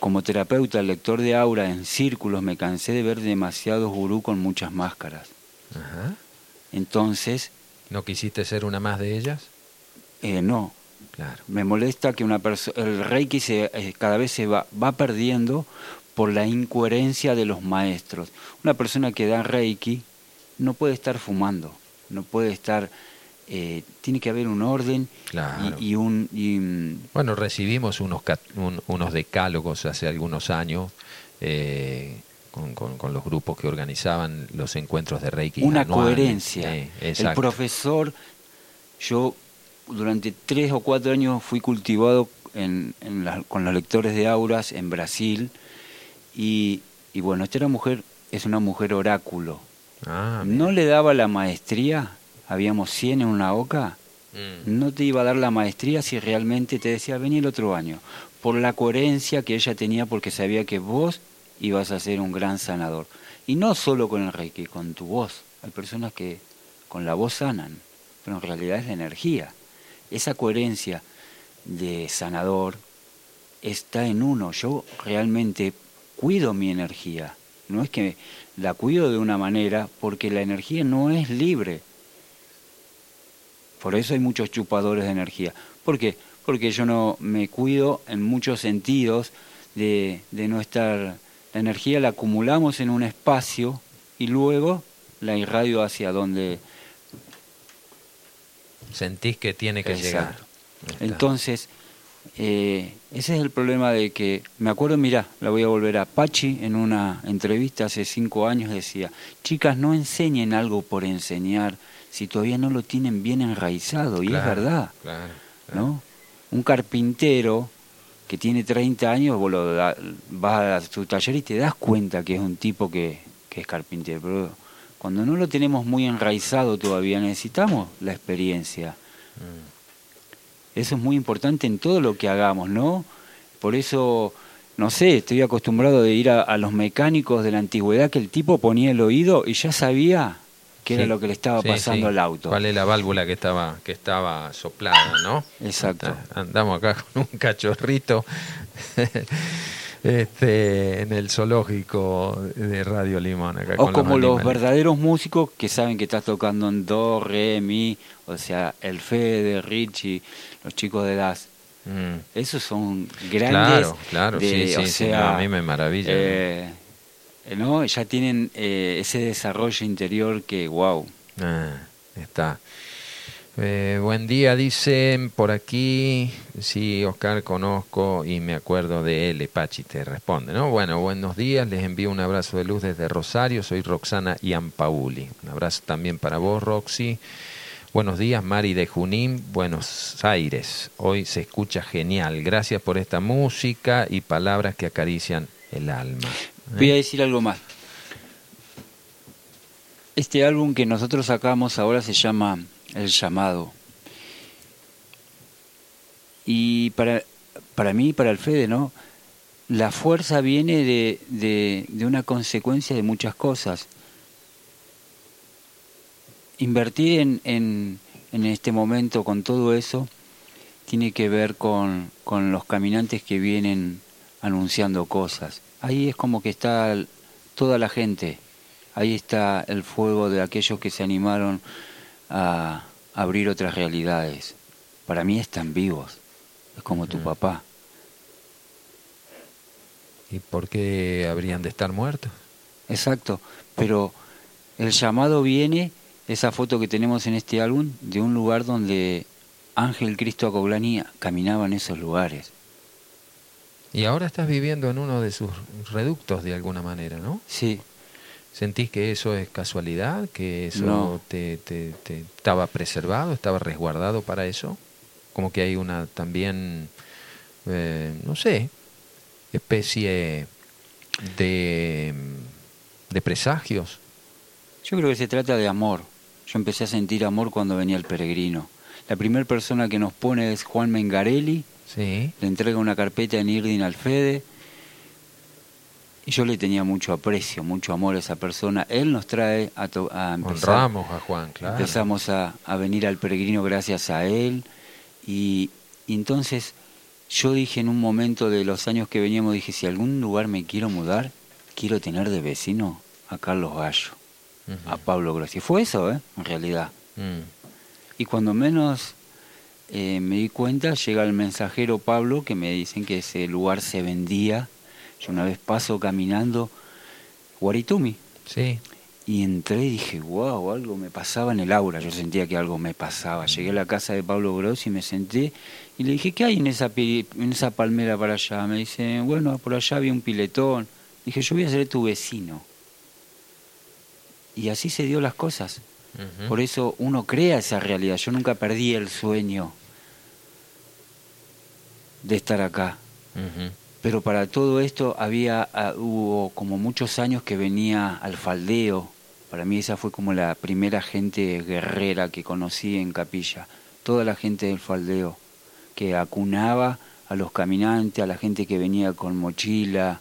como terapeuta, lector de aura en círculos, me cansé de ver demasiados gurú con muchas máscaras. Ajá. Entonces...
¿No quisiste ser una más de ellas?
Eh, no. Claro. Me molesta que una el reiki se, eh, cada vez se va, va perdiendo por la incoherencia de los maestros. Una persona que da reiki no puede estar fumando, no puede estar eh, tiene que haber un orden y, un... Mm,
bueno, recibimos unos, unos decálogos hace algunos años eh, con, los grupos que organizaban los encuentros de Reiki.
Una coherencia. el profesor, yo durante tres o cuatro años fui cultivado en, con los lectores de auras en Brasil y, y bueno, esta era mujer, es una mujer oráculo. Ah, no le daba la maestría habíamos 100 en una OCA, mm. no te iba a dar la maestría si realmente te decía, vení el otro año, por la coherencia que ella tenía porque sabía que vos ibas a ser un gran sanador. Y no solo con el Reiki, con tu voz. Hay personas que con la voz sanan, pero en realidad es la energía. Esa coherencia de sanador está en uno. Yo realmente cuido mi energía. No es que la cuido de una manera porque la energía no es libre. Por eso hay muchos chupadores de energía. ¿Por qué? Porque yo no me cuido en muchos sentidos de, no estar... La energía la acumulamos en un espacio y luego la irradio hacia donde...
Sentís que tiene que llegar.
Entonces, eh, ese es el problema de que, me acuerdo, mira, la voy a volver a Pachi en una entrevista hace cinco años, decía, chicas, no enseñen algo por enseñar, si todavía no lo tienen bien enraizado, y es verdad. ¿no? Un carpintero que tiene 30 años, vos lo vas a su taller y te das cuenta que es un tipo que, que es carpintero. Pero cuando no lo tenemos muy enraizado todavía, necesitamos la experiencia. Mm. Eso es muy importante en todo lo que hagamos, ¿no? Por eso, no sé, estoy acostumbrado de ir a, a los mecánicos de la antigüedad que el tipo ponía el oído y ya sabía qué era lo que le estaba pasando al auto.
¿Cuál es la válvula que estaba, que estaba soplada, no?
Exacto.
Andamos acá con un cachorrito este, en el zoológico de Radio Limón. Acá
o como los, verdaderos músicos que saben que estás tocando en do, re, mi, o sea, el Fede, Richie, los chicos de Das. Mm. Esos son grandes.
Claro, claro, sí, sí, a mí me maravilla.
Eh, ¿no? Ya tienen eh, ese desarrollo interior que, wow.
Ah, está. Eh, buen día, dicen por aquí. Sí, Oscar, conozco y me acuerdo de él. Pachi te responde, ¿no? Bueno, buenos días. Les envío un abrazo de luz desde Rosario. Soy Roxana Ianpauli. Un abrazo también para vos, Roxy. Buenos días, Mari de Junín, Buenos Aires. Hoy se escucha genial. Gracias por esta música y palabras que acarician el alma.
Voy a decir algo más. Este álbum que nosotros sacamos ahora se llama El llamado. Y para, para mí, para el Fede, ¿no? La fuerza viene de, de, una consecuencia de muchas cosas. Invertir en, en, en este momento con todo eso tiene que ver con, con los caminantes que vienen anunciando cosas ahí es como que está toda la gente, ahí está el fuego de aquellos que se animaron a abrir otras realidades. Para mí están vivos, es como tu mm. papá.
¿Y por qué habrían de estar muertos?
Exacto, pero el llamado viene, esa foto que tenemos en este álbum, de un lugar donde Ángel Cristo Acoglani caminaba en esos lugares.
Y ahora estás viviendo en uno de sus reductos de alguna manera, ¿no?
Sí.
¿Sentís que eso es casualidad? ¿Que eso te, te, estaba preservado, estaba resguardado para eso? Como que hay una también, eh, no sé, especie de, de presagios.
Yo creo que se trata de amor. Yo empecé a sentir amor cuando venía el peregrino. la primera persona que nos pone es Juan Mengarelli.
Sí.
Le entrega una carpeta en Irdin al Fede. Y yo le tenía mucho aprecio, mucho amor a esa persona. Él nos trae a, a
empezar. Honramos a Juan, claro.
Empezamos a, a venir al peregrino gracias a él. Y, entonces yo dije en un momento de los años que veníamos, dije, si algún lugar me quiero mudar, quiero tener de vecino a Carlos Gallo, a Pablo Grossi. Fue eso, ¿eh? En realidad. Mm. Y cuando menos eh, me di cuenta, llega el mensajero Pablo que me dicen que ese lugar se vendía yo una vez paso caminando Guaritumi.
Sí.
Y entré y dije, wow, algo me pasaba en el aura. Yo sentía que algo me pasaba. Llegué a la casa de Pablo Grossi y me senté y le dije, ¿qué hay en esa, en esa palmera para allá? Me dice, bueno, por allá había un piletón. Dije, yo voy a ser tu vecino. Y así se dio las cosas. Por eso uno crea esa realidad. Yo nunca perdí el sueño de estar acá pero para todo esto había ah, hubo como muchos años que venía al faldeo. Para mí esa fue como la primera gente guerrera que conocí en Capilla. Toda la gente del faldeo que acunaba a los caminantes, a la gente que venía con mochila.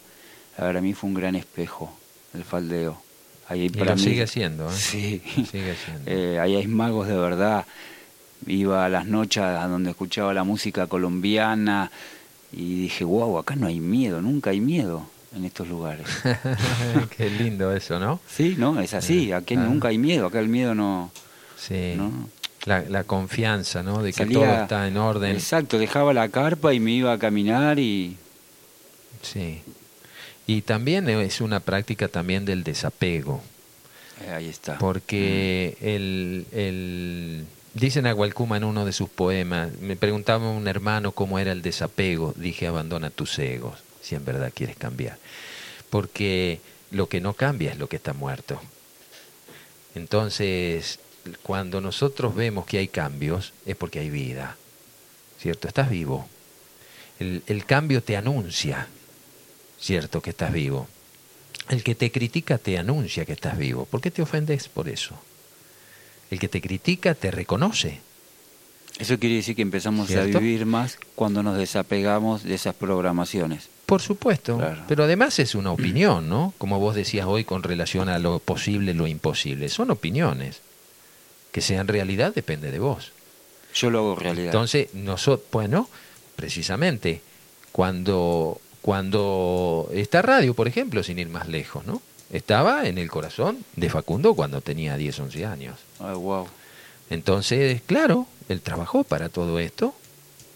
Para mí fue un gran espejo el faldeo.
Ahí y lo sigue siendo. ¿eh?
Sí, sigue siendo. Eh, ahí hay magos de verdad. Iba a las noches a donde escuchaba la música colombiana, y dije, wow, acá no hay miedo, nunca hay miedo en estos lugares.
Qué lindo eso, ¿no?
Sí, no, es así, eh, aquí ah. nunca hay miedo, acá el miedo no...
Sí. La, confianza, ¿no? De que todo está en orden.
Exacto, dejaba la carpa y me iba a caminar y...
Sí. Y también es una práctica también del desapego.
Eh, ahí está.
Porque mm. el, el Dice Nahualcuma en uno de sus poemas, me preguntaba un hermano cómo era el desapego, dije abandona tus egos, si en verdad quieres cambiar. Porque lo que no cambia es lo que está muerto. Entonces, cuando nosotros vemos que hay cambios, es porque hay vida. ¿Cierto? Estás vivo. El, el cambio te anuncia, ¿cierto? Que estás vivo. El que te critica te anuncia que estás vivo. ¿Por qué te ofendes por eso? El que te critica te reconoce.
Eso quiere decir que empezamos a vivir más cuando nos desapegamos de esas programaciones.
Por supuesto, pero además es una opinión, ¿no? Como vos decías hoy con relación a lo posible, lo imposible. Son opiniones. Que sean realidad depende de vos.
Yo lo hago realidad.
Entonces, nosotros, bueno, precisamente, cuando, cuando esta radio, por ejemplo, sin ir más lejos, ¿no? Estaba en el corazón de Facundo cuando tenía 10, 11 años.
wow.
Entonces, claro, él trabajó para todo esto,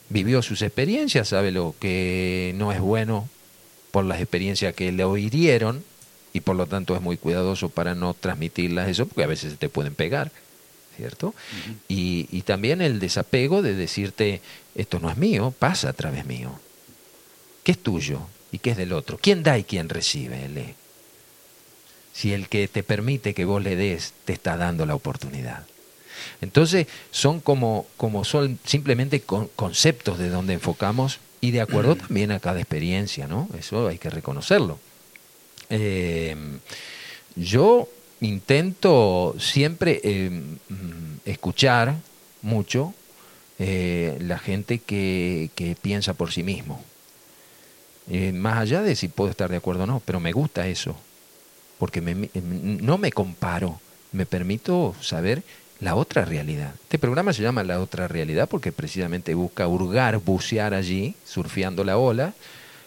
vivió sus experiencias, sabe lo que no es bueno por las experiencias que le oirieron y por lo tanto es muy cuidadoso para no transmitirlas eso porque a veces te pueden pegar, ¿cierto? y, y también el desapego de decirte, esto no es mío, pasa a través mío. ¿Qué es tuyo y qué es del otro? ¿Quién da y quién recibe? Lee si el que te permite que vos le des te está dando la oportunidad. Entonces son como, como son simplemente conceptos de donde enfocamos y de acuerdo también a cada experiencia, ¿no? Eso hay que reconocerlo. Eh, yo intento siempre eh, escuchar mucho eh, la gente que, que, piensa por sí mismo. Más allá de si puedo estar de acuerdo o no, pero me gusta eso porque no me comparo, me permito saber la otra realidad. Este programa se llama La otra realidad porque precisamente busca hurgar, bucear allí, surfeando la ola,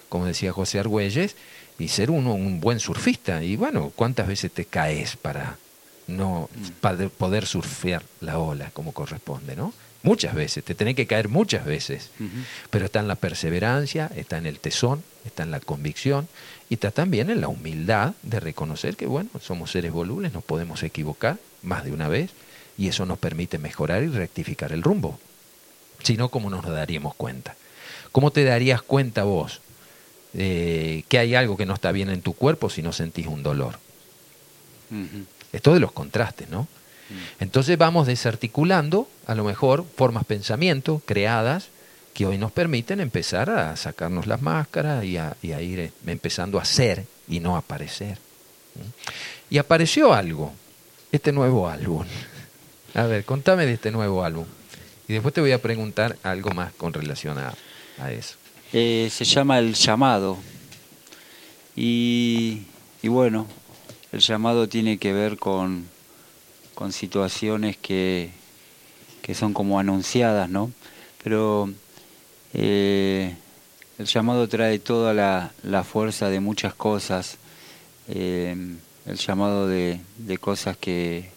como decía José Argüelles, y ser uno un buen surfista. Y bueno, ¿cuántas veces te caes para no para poder surfear la ola como corresponde, ¿no? Muchas veces, te tenés que caer muchas veces, pero está en la perseverancia, está en el tesón, está en la convicción y está también en la humildad de reconocer que, bueno, somos seres volubles, nos podemos equivocar más de una vez y eso nos permite mejorar y rectificar el rumbo. Si no, ¿cómo nos daríamos cuenta? ¿Cómo te darías cuenta vos eh, que hay algo que no está bien en tu cuerpo si no sentís un dolor? Esto de los contrastes, ¿no? Entonces vamos desarticulando, a lo mejor, formas pensamiento creadas que hoy nos permiten empezar a sacarnos las máscaras y a, ir eh, empezando a ser y no a aparecer. Y apareció algo, este nuevo álbum. A ver, contame de este nuevo álbum. Y después te voy a preguntar algo más con relación a, eso.
Eh, se llama El llamado. Y, y, bueno, el llamado tiene que ver con, con situaciones que, que son como anunciadas, ¿no? Pero eh, el llamado trae toda la, la, fuerza de muchas cosas, eh, el llamado de, de cosas que,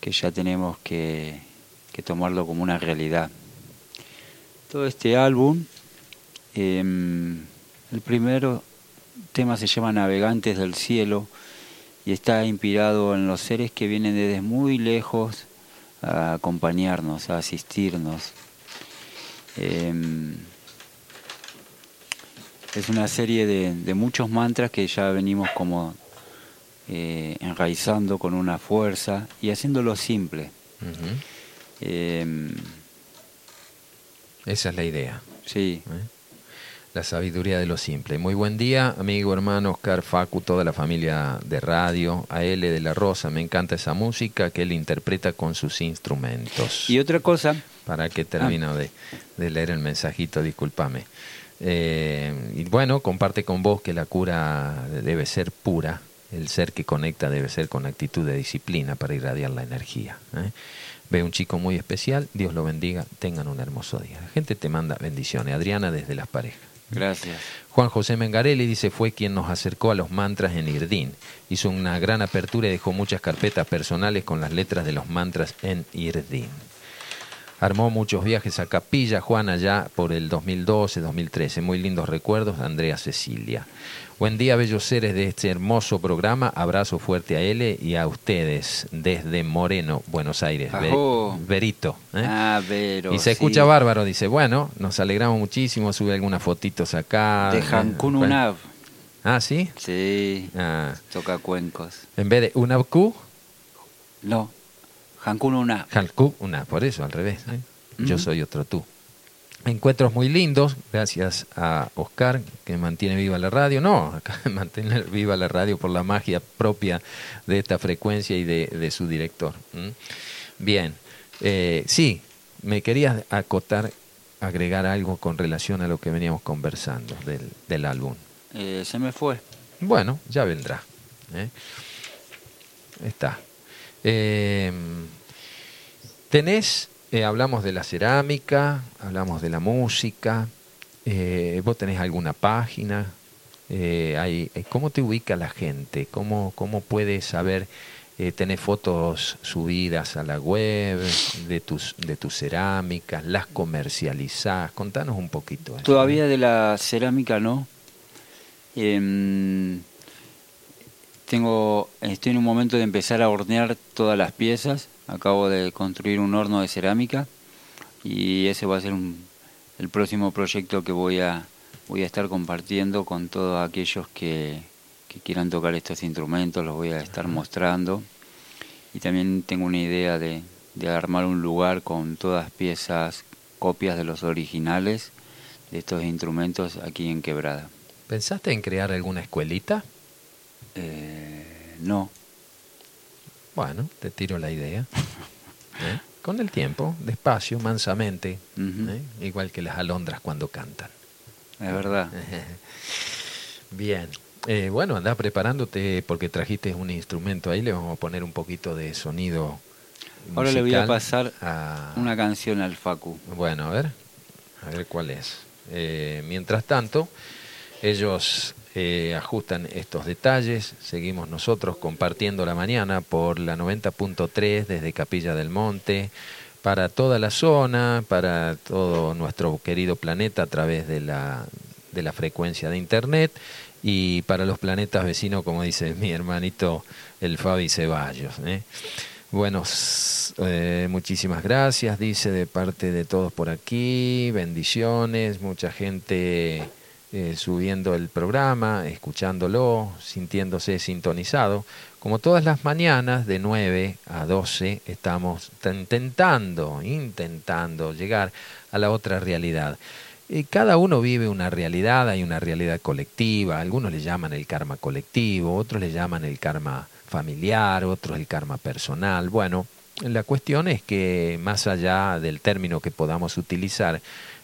que ya tenemos que, que tomarlo como una realidad. Todo este álbum, em, el primero tema se llama Navegantes del Cielo y está inspirado en los seres que vienen desde muy lejos a acompañarnos, a asistirnos. Em, es una serie de, muchos mantras que ya venimos como eh, enraizando con una fuerza y haciéndolo simple.
Em, Esa es la idea.
Sí.
¿Eh? La sabiduría de lo simple. Muy buen día, amigo, hermano Oscar Facu, toda la familia de radio, a L de la Rosa. Me encanta esa música que él interpreta con sus instrumentos.
Y otra cosa.
Para que termino ah. de, leer el mensajito, discúlpame. Eh, y bueno, comparte con vos que la cura debe ser pura, el ser que conecta debe ser con actitud de disciplina para irradiar la energía. ¿eh? Ve un chico muy especial, Dios lo bendiga, tengan un hermoso día. La gente te manda bendiciones. Adriana desde Las Parejas.
Gracias.
Juan José Mengarelli dice fue quien nos acercó a los mantras en Irdín. Hizo una gran apertura y dejó muchas carpetas personales con las letras de los mantras en Irdín. Armó muchos viajes a Capilla, Juan, allá por el 2012, 2013. Muy lindos recuerdos, Andrea Cecilia. Buen día, bellos seres de este hermoso programa. Abrazo fuerte a él y a ustedes desde Moreno, Buenos Aires. Verito.
¿eh? Ah, Vero.
Y se escucha bárbaro, dice. Bueno, nos alegramos muchísimo. Sube algunas fotitos acá.
De Hankun Unav.
Ah, ¿sí?
Sí. Ah. Toca cuencos.
En vez de Unavku.
No. Hankun Unav.
Hankun Unav, por eso, al revés. ¿eh? Yo soy otro tú. Encuentros muy lindos, gracias a Oscar que mantiene viva la radio. No, acá mantener viva la radio por la magia propia de esta frecuencia y de, su director. Bien, eh, sí, me querías acotar, agregar algo con relación a lo que veníamos conversando del, álbum.
Eh, se me fue.
Bueno, ya vendrá. ¿eh? Está. ¿Tenés eh, hablamos de la cerámica, hablamos de la música. Eh, ¿Vos tenés alguna página? Eh, hay, ¿Cómo te ubica la gente? ¿Cómo, cómo puedes saber? tener fotos subidas a la web de tus, de tus cerámicas, las comercializás. Contanos un poquito.
Todavía de la cerámica no. Tengo, estoy en un momento de empezar a hornear todas las piezas acabo de construir un horno de cerámica y ese va a ser el próximo proyecto que voy a, voy a estar compartiendo con todos aquellos que, quieran tocar estos instrumentos, los voy a estar mostrando. Y también tengo una idea de, de armar un lugar con todas piezas, copias de los originales de estos instrumentos aquí en Quebrada.
¿Pensaste en crear alguna escuelita?
Eh, no.
Bueno, te tiro la idea. ¿Eh? Con el tiempo, despacio, mansamente, ¿eh? igual que las alondras cuando cantan.
Es verdad.
Bien. Eh, bueno, anda preparándote porque trajiste un instrumento ahí, le vamos a poner un poquito de sonido.
Ahora le voy a pasar una canción al Facu.
Bueno, a ver, a ver cuál es. mientras tanto, ellos eh, ajustan estos detalles. Seguimos nosotros compartiendo la mañana por la 90.3 desde Capilla del Monte para toda la zona, para todo nuestro querido planeta a través de la, de la frecuencia de Internet y para los planetas vecinos, como dice mi hermanito el Fabi Ceballos. ¿eh? Bueno, eh, muchísimas gracias, dice de parte de todos por aquí, bendiciones, mucha gente eh, subiendo el programa, escuchándolo, sintiéndose sintonizado. Como todas las mañanas, de 9 a 12, estamos intentando, intentando llegar a la otra realidad. cada uno vive una realidad, hay una realidad colectiva, algunos le llaman el karma colectivo, otros le llaman el karma familiar, otros el karma personal. Bueno, la cuestión es que más allá del término que podamos utilizar,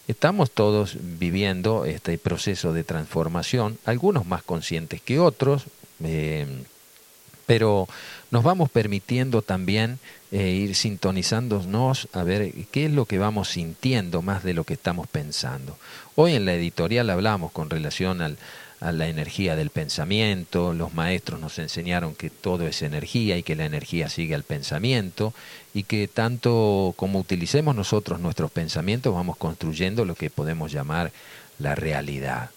estamos todos viviendo este proceso de transformación, algunos más conscientes que otros, eh, pero nos vamos permitiendo también eh, ir sintonizándonos a ver qué es lo que vamos sintiendo más de lo que estamos pensando. Hoy en la editorial hablamos con relación al, a la energía del pensamiento, los maestros nos enseñaron que todo es energía y que la energía sigue al pensamiento y que tanto como utilicemos nosotros nuestros pensamientos vamos construyendo lo que podemos llamar la realidad.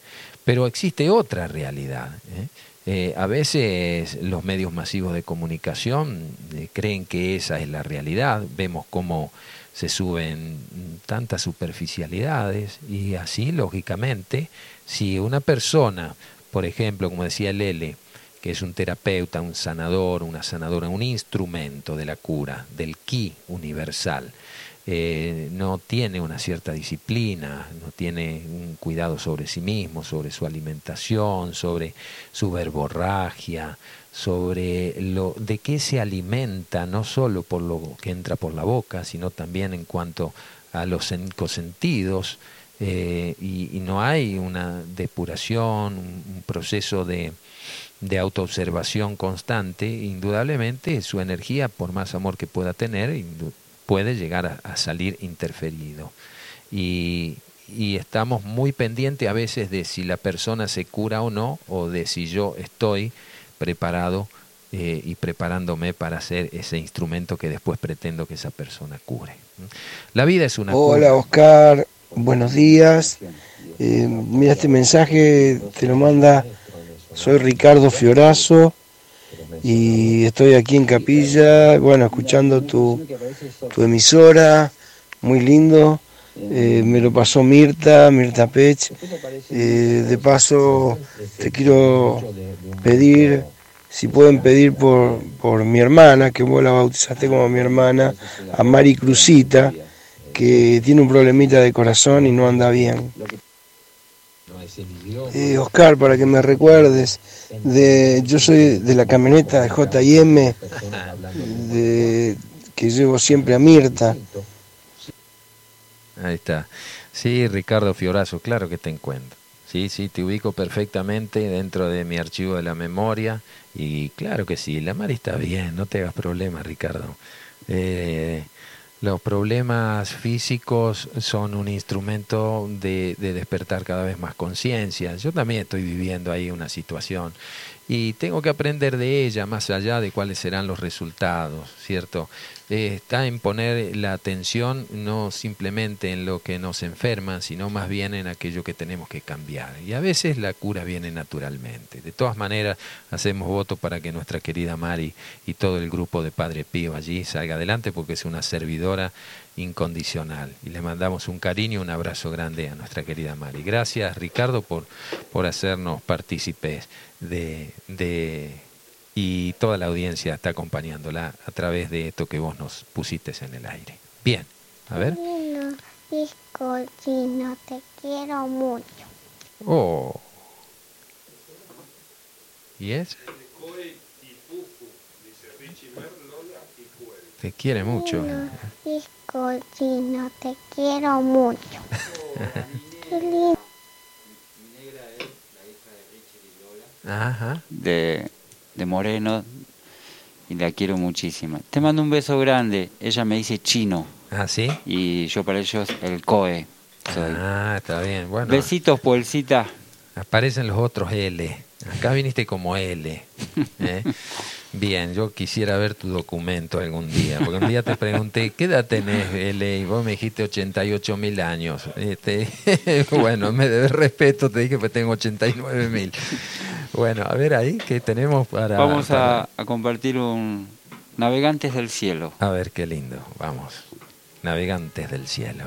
Pero existe otra realidad. ¿eh? Eh, a veces los medios masivos de comunicación eh, creen que esa es la realidad, vemos cómo se suben tantas superficialidades y así, lógicamente, si una persona, por ejemplo, como decía Lele, que es un terapeuta, un sanador, una sanadora, un instrumento de la cura, del ki universal, eh, no tiene una cierta disciplina, no tiene un cuidado sobre sí mismo, sobre su alimentación, sobre su verborragia, sobre lo de qué se alimenta, no solo por lo que entra por la boca, sino también en cuanto a los cinco sentidos, eh, y, no hay una depuración, un, proceso de, de autoobservación constante, indudablemente su energía, por más amor que pueda tener, puede llegar a, salir interferido. Y, y, estamos muy pendientes a veces de si la persona se cura o no, o de si yo estoy preparado eh, y preparándome para ser ese instrumento que después pretendo que esa persona cure. La vida es una...
Hola Oscar, buenos días. Eh, mira, este mensaje te lo manda, soy Ricardo Fiorazo y estoy aquí en Capilla, bueno, escuchando tu, tu emisora, muy lindo. Eh, me lo pasó Mirta, Mirta Pech. Eh, de paso, te quiero pedir, si pueden pedir por, por mi hermana, que vos la bautizaste como mi hermana, a Mari Cruzita que tiene un problemita de corazón y no anda bien. Eh, Oscar, para que me recuerdes, de, yo soy de la camioneta de JM, de, que llevo siempre a Mirta.
Ahí está. Sí, Ricardo Fiorazo, claro que te encuentro. Sí, sí, te ubico perfectamente dentro de mi archivo de la memoria y claro que sí, la mar está bien, no te hagas problema, Ricardo. Eh, los problemas físicos son un instrumento de, despertar cada vez más conciencia. Yo también estoy viviendo ahí una situación y tengo que aprender de ella más allá de cuáles serán los resultados, ¿cierto? Está en poner la atención no simplemente en lo que nos enferma, sino más bien en aquello que tenemos que cambiar. Y a veces la cura viene naturalmente. De todas maneras, hacemos voto para que nuestra querida Mari y todo el grupo de Padre Pío allí salga adelante porque es una servidora incondicional. Y le mandamos un cariño, un abrazo grande a nuestra querida Mari. Gracias, Ricardo, por, por hacernos partícipes de, de y toda la audiencia está acompañándola a través de esto que vos nos pusiste en el aire. Bien, a ver.
no te quiero mucho.
Oh. ¿Y es? Te quiere mucho.
no te quiero mucho. Qué lindo.
Ajá. De de Moreno y la quiero muchísimo. Te mando un beso grande. Ella me dice chino.
¿Ah, sí?
Y yo para ellos el COE.
Ah, está bien. Bueno.
Besitos, Puelcita.
Aparecen los otros L. Acá viniste como L. ¿eh? Bien, yo quisiera ver tu documento algún día, porque un día te pregunté, ¿qué edad tenés, L? Y vos me dijiste 88 mil años. Este, bueno, me debes respeto, te dije que tengo 89 mil. Bueno, a ver ahí, ¿qué tenemos para...?
Vamos A, a compartir un Navegantes del Cielo.
A ver, qué lindo, vamos. Navegantes del Cielo.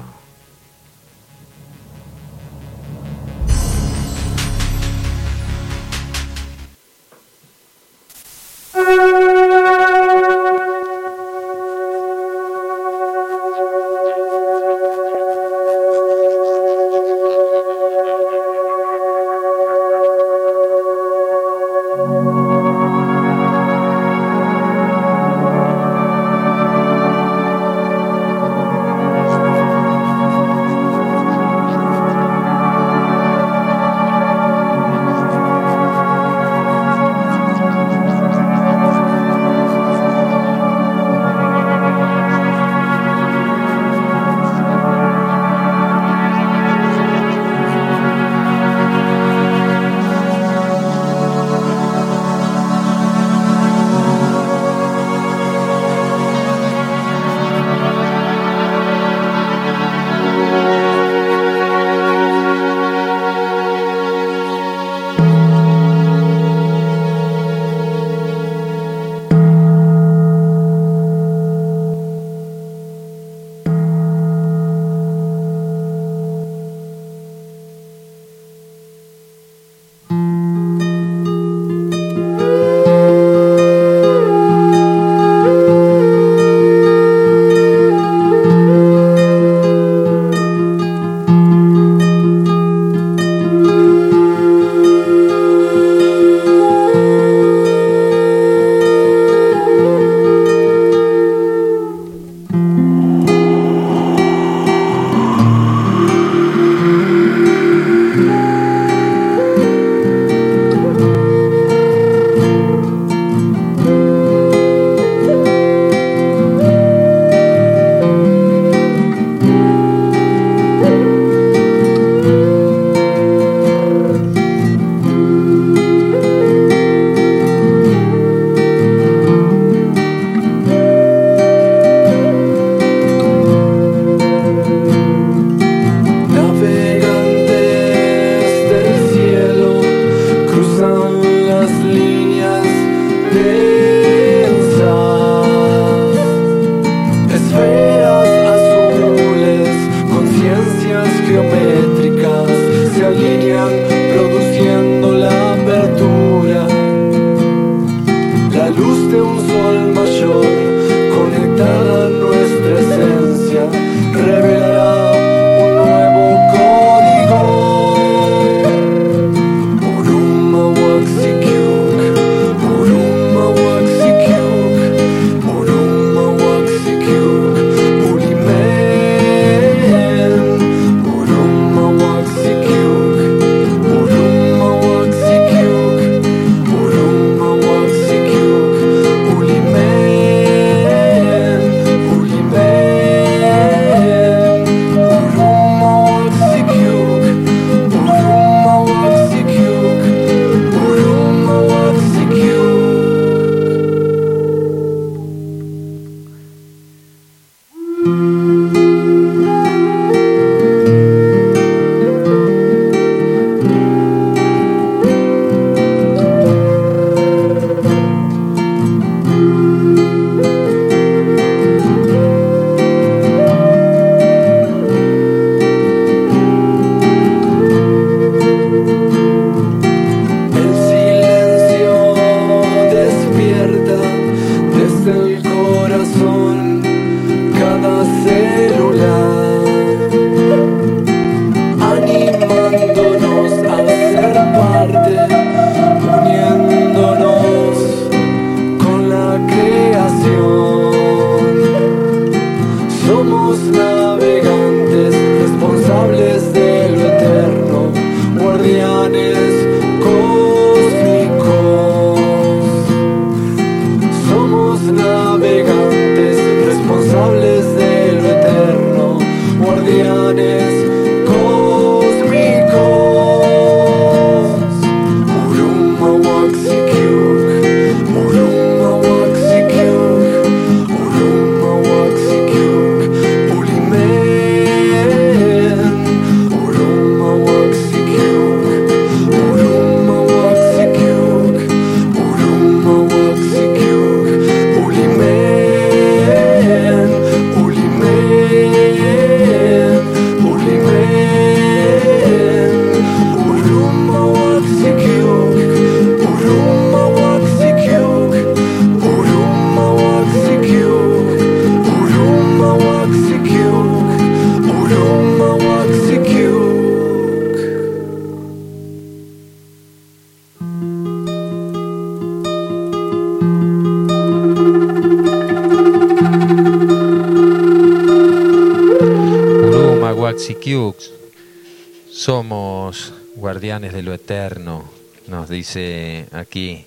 De lo eterno, nos dice aquí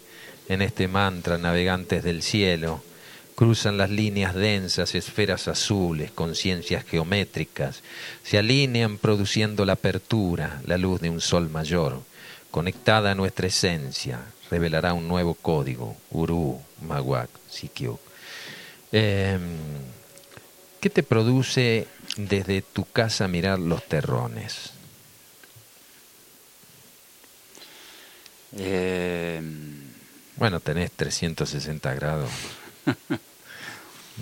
en este mantra, navegantes del cielo. Cruzan las líneas densas, esferas azules, conciencias geométricas, se alinean produciendo la apertura, la luz de un sol mayor, conectada a nuestra esencia, revelará un nuevo código, Uru, Mawak, Sikyuk. Em, ¿Qué te produce desde tu casa mirar los terrones? Bueno, tenés 360 grados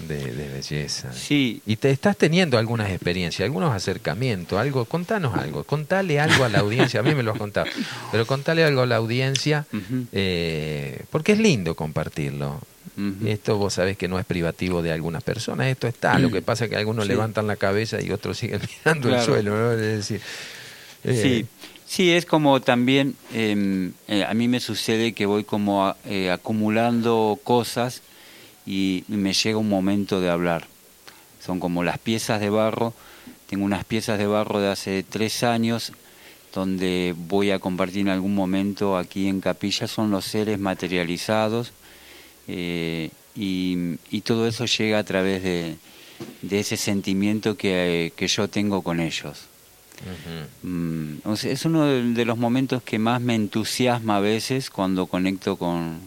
de, belleza.
Sí.
Y te estás teniendo algunas experiencias, algunos acercamientos, algo, contanos algo, contale algo a la audiencia, a mí me lo has contado, pero contale algo a la audiencia, eh, porque es lindo compartirlo. Esto vos sabés que no es privativo de algunas personas, esto está, lo que pasa es que algunos levantan la cabeza y otros siguen mirando el suelo, ¿no? Es decir,
eh, sí. Sí, es como también, em, eh, a mí me sucede que voy como eh, acumulando cosas y, me llega un momento de hablar. Son como las piezas de barro. Tengo unas piezas de barro de hace tres años donde voy a compartir en algún momento aquí en Capilla. Son los seres materializados eh, y, todo eso llega a través de, ese sentimiento que yo tengo con ellos. Mm, es uno de los momentos que más me entusiasma a veces cuando conecto con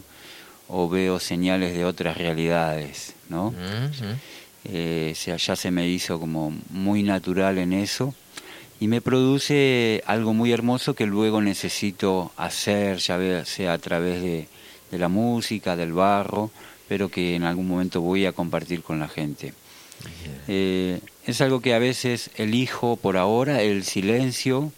o veo señales de otras realidades, ¿no? Eh, sea, ya se me hizo como muy natural en eso y me produce algo muy hermoso que luego necesito hacer, ya sea a través de, la música, del barro, pero que en algún momento voy a compartir con la gente. Eh, es algo que a veces elijo por ahora, el silencio,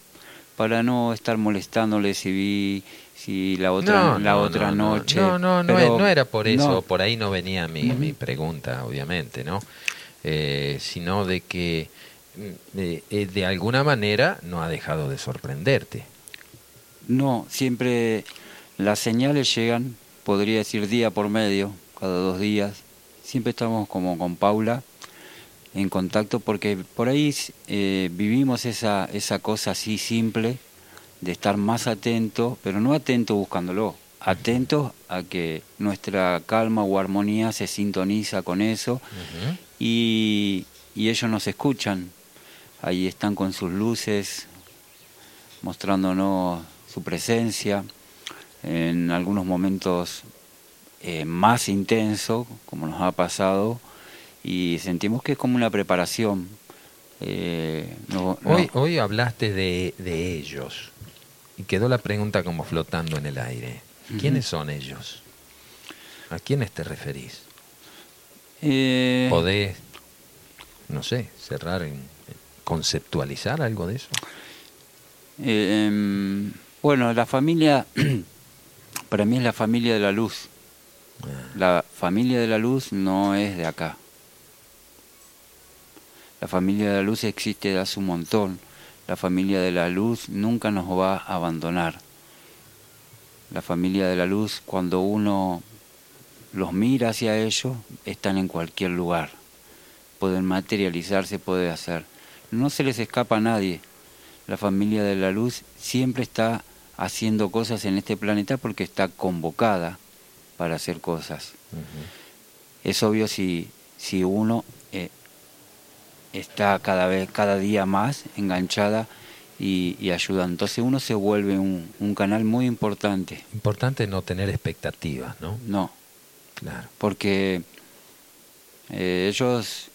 para no estar molestándole si vi si la otra la otra noche.
No, no, no, era por eso, por ahí no venía mi, mi pregunta, obviamente, ¿no? Eh, sino de que mm, eh, de alguna manera no ha dejado de sorprenderte.
No, siempre las señales llegan, podría decir día por medio, cada dos días. Siempre estamos como con Paula en contacto porque por ahí eh, vivimos esa, esa cosa así simple de estar más atento, pero no atento buscándolo, atento a que nuestra calma o armonía se sintoniza con eso y, y ellos nos escuchan. Ahí están con sus luces, mostrándonos su presencia, en algunos momentos eh, más intenso, como nos ha pasado, y sentimos que es como una preparación. Eh,
hoy, hoy hablaste de, de, ellos y quedó la pregunta como flotando en el aire. ¿Quiénes son ellos? ¿A quiénes te referís?
Eh...
¿Podés, no sé, cerrar, en, conceptualizar algo de eso?
Eh, bueno, la familia, para mí es la familia de la luz. Ah. La familia de la luz no es de acá. La familia de la luz existe de hace un montón. La familia de la luz nunca nos va a abandonar. La familia de la luz, cuando uno los mira hacia ellos, están en cualquier lugar. Pueden materializarse, puede hacer. No se les escapa a nadie. La familia de la luz siempre está haciendo cosas en este planeta porque está convocada para hacer cosas. Es obvio si, si uno está cada vez, cada día más enganchada y, y ayuda. Entonces uno se vuelve un, un, canal muy importante.
Importante no tener expectativas, ¿no?
No. Claro. Porque eh, ellos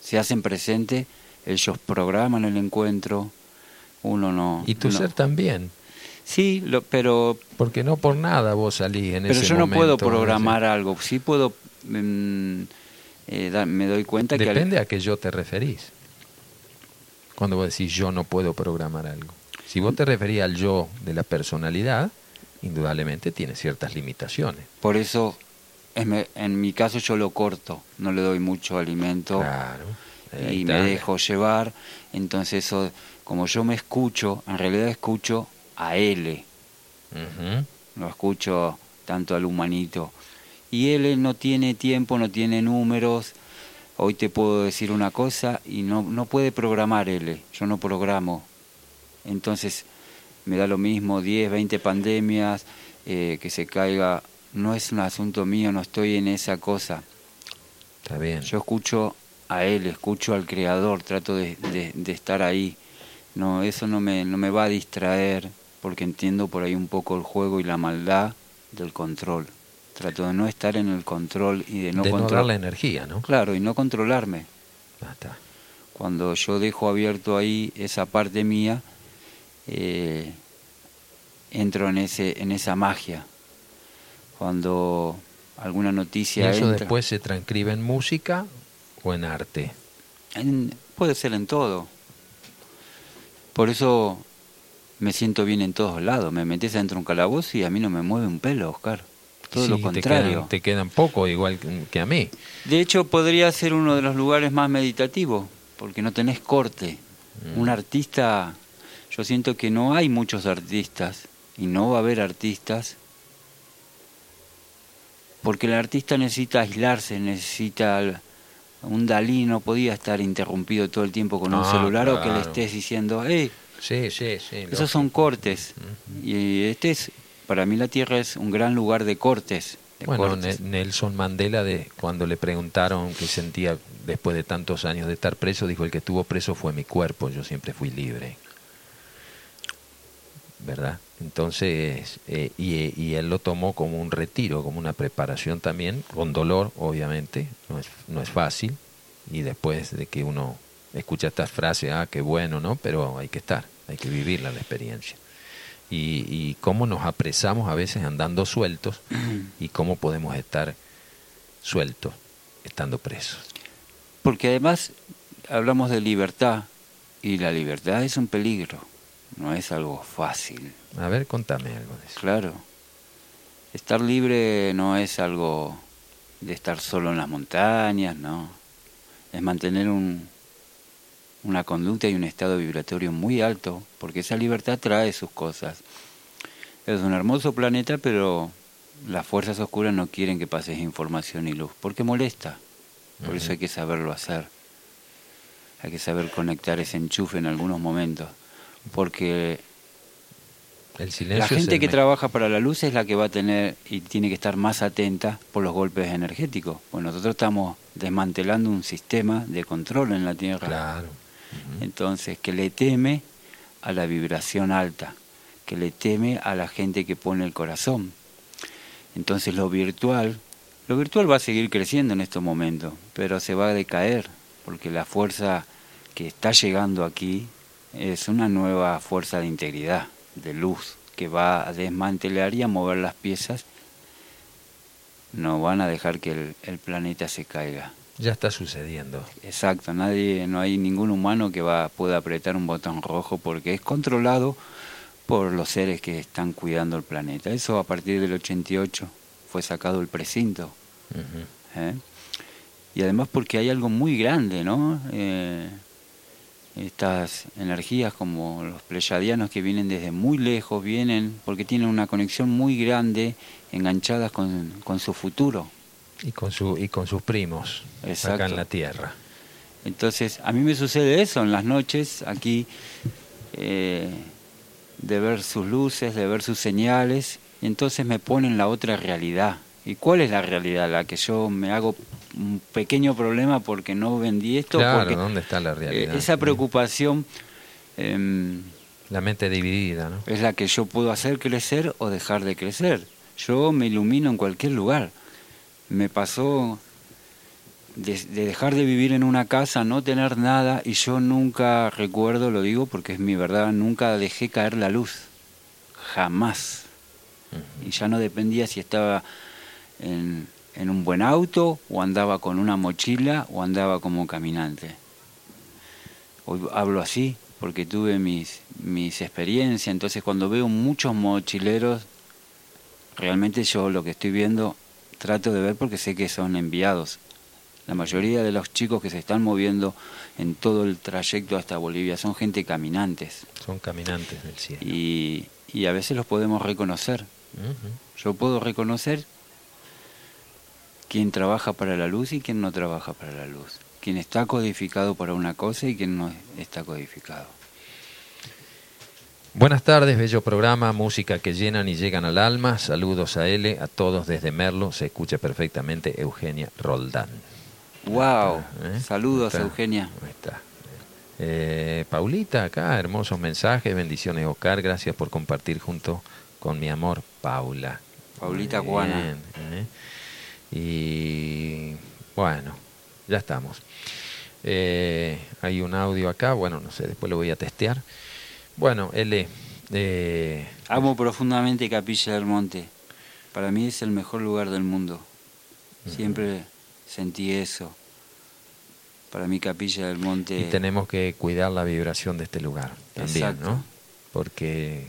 se hacen presente, ellos programan el encuentro, uno no.
Y tu ser también.
Sí, lo, pero...
Porque no por nada vos salís en
ese
momento.
Pero yo no puedo programar algo, sí puedo... Mm, eh, me doy cuenta
que... Depende a qué yo te referís. Cuando vos decís yo no puedo programar algo. Si vos te referís al yo de la personalidad, indudablemente tiene ciertas limitaciones.
Por eso, en mi caso yo lo corto, no le doy mucho alimento y me dejo llevar. Entonces eso, como yo me escucho, en realidad escucho a él. Lo escucho tanto al humanito y él no tiene tiempo, no tiene números. Hoy te puedo decir una cosa y no, no puede programar él, yo no programo. Entonces me da lo mismo 10, 20 pandemias, eh, que se caiga, no es un asunto mío, no estoy en esa cosa.
Está bien.
Yo escucho a él, escucho al creador, trato de, de, estar ahí. No, eso no me, no me va a distraer, porque entiendo por ahí un poco el juego y la maldad del control. Trato de no estar en el control y de no
controlar la energía, ¿no?
Claro, y no controlarme.
Ah, está.
Cuando yo dejo abierto ahí esa parte mía, eh, entro en ese en esa magia. Cuando alguna noticia
¿Y eso después se transcribe en música o en arte?
puede ser en todo. Por eso me siento bien en todos lados. Me metes dentro de un calabozo y a mí no me mueve un pelo, Oscar todo lo contrario.
Te quedan, poco, igual que a mí.
De hecho, podría ser uno de los lugares más meditativos, porque no tenés corte. Mm. Un artista, yo siento que no hay muchos artistas, y no va a haber artistas, porque el artista necesita aislarse, necesita... Un Dalí no podía estar interrumpido todo el tiempo con un ah, celular o que le estés diciendo, hey,
sí, sí, sí,
esos son cortes. Y este es para mí la Tierra es un gran lugar de cortes.
bueno, Nelson Mandela, de, cuando le preguntaron qué sentía después de tantos años de estar preso, dijo, el que estuvo preso fue mi cuerpo, yo siempre fui libre. ¿Verdad? Entonces, eh, y, y, él lo tomó como un retiro, como una preparación también, con dolor, obviamente, no es, no es fácil, y después de que uno escucha estas frases, ah, qué bueno, ¿no? Pero hay que estar, hay que vivirla la experiencia y, cómo nos apresamos a veces andando sueltos y cómo podemos estar sueltos estando presos.
Porque además hablamos de libertad y la libertad es un peligro, no es algo fácil.
A ver, contame algo de eso.
Claro. Estar libre no es algo de estar solo en las montañas, no. Es mantener un, una conducta y un estado vibratorio muy alto, porque esa libertad trae sus cosas. Es un hermoso planeta, pero las fuerzas oscuras no quieren que pases información y luz, porque molesta. Por eso hay que saberlo hacer. Hay que saber conectar ese enchufe en algunos momentos, porque
el
la gente que trabaja para la luz es la que va a tener y tiene que estar más atenta por los golpes energéticos. Pues nosotros estamos desmantelando un sistema de control en la Tierra.
Claro
entonces, que le teme a la vibración alta, que le teme a la gente que pone el corazón. Entonces lo virtual Lo virtual va a seguir creciendo en estos momentos, pero se va a decaer, porque la fuerza que está llegando aquí es una nueva fuerza de integridad, de luz, que va a desmantelar y a mover las piezas. No van a dejar que el, planeta se caiga.
Ya está sucediendo.
Exacto, nadie, no hay ningún humano que va pueda apretar un botón rojo porque es controlado por los seres que están cuidando el planeta. Eso a partir del 88 fue sacado el precinto. ¿eh? Y además porque hay algo muy grande, ¿no? Eh, estas energías como los pleyadianos que vienen desde muy lejos, vienen porque tienen una conexión muy grande enganchadas con, con su futuro.
Y con, su, y con sus primos acá en la Tierra.
Entonces, a mí me sucede eso en las noches, aquí, eh, de ver sus luces, de ver sus señales, y entonces me ponen la otra realidad. ¿Y cuál es la realidad? La que yo me hago un pequeño problema porque no vendí esto.
Claro, ¿dónde está la realidad?
Eh, esa preocupación... Em,
la mente dividida, ¿no?
Es la que yo puedo hacer crecer o dejar de crecer. Yo me ilumino en cualquier lugar. Me pasó de, dejar de vivir en una casa, no tener nada, y yo nunca recuerdo, lo digo porque es mi verdad, nunca dejé caer la luz. Jamás. Y ya no dependía si estaba en, en un buen auto o andaba con una mochila o andaba como caminante. Hoy hablo así porque tuve mis, mis experiencias, entonces cuando veo muchos mochileros, realmente yo lo que estoy viendo trato de ver porque sé que son enviados. La mayoría de los chicos que se están moviendo en todo el trayecto hasta Bolivia son gente caminantes.
Son caminantes del cielo.
Y, y a veces los podemos reconocer. Yo puedo reconocer quién trabaja para la luz y quién no trabaja para la luz, quién está codificado para una cosa y quién no está codificado.
Buenas tardes, bello programa, música que llenan y llegan al alma. Saludos a L, a todos desde Merlo. Se escucha perfectamente Eugenia Roldán.
Wow, ¿Eh? saludos Eugenia.
Ahí está. Eh, Paulita acá, hermosos mensajes, bendiciones Oscar, gracias por compartir junto con mi amor Paula.
Paulita Juana.
¿eh? Y bueno, ya estamos. Eh, hay un audio acá, bueno, no sé, después lo voy a testear. Bueno, L. Eh,
Amo profundamente Capilla del Monte. Para mí es el mejor lugar del mundo. Siempre sentí eso. Para mí Capilla del Monte...
Y tenemos que cuidar la vibración de este lugar también, ¿no? Porque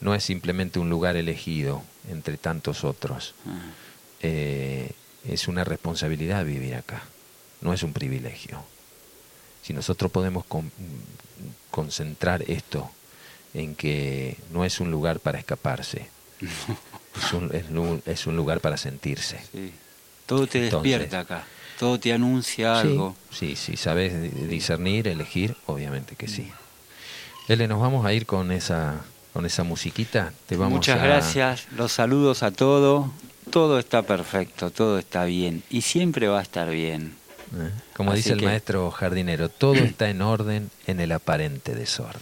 no es simplemente un lugar elegido entre tantos otros. Eh, es una responsabilidad vivir acá, no es un privilegio. Si nosotros podemos concentrar esto en que no es un lugar para escaparse, es, un, es, un, lugar para sentirse.
Todo te despierta acá, todo te anuncia algo.
Sí, sí, sabes discernir, elegir, obviamente que sí. Ele, nos vamos a ir con esa con esa musiquita. Te vamos
Muchas gracias, los saludos a todos todo está perfecto, todo está bien y siempre va a estar bien.
Eh, como dice el maestro jardinero, todo está en orden en el aparente desorden.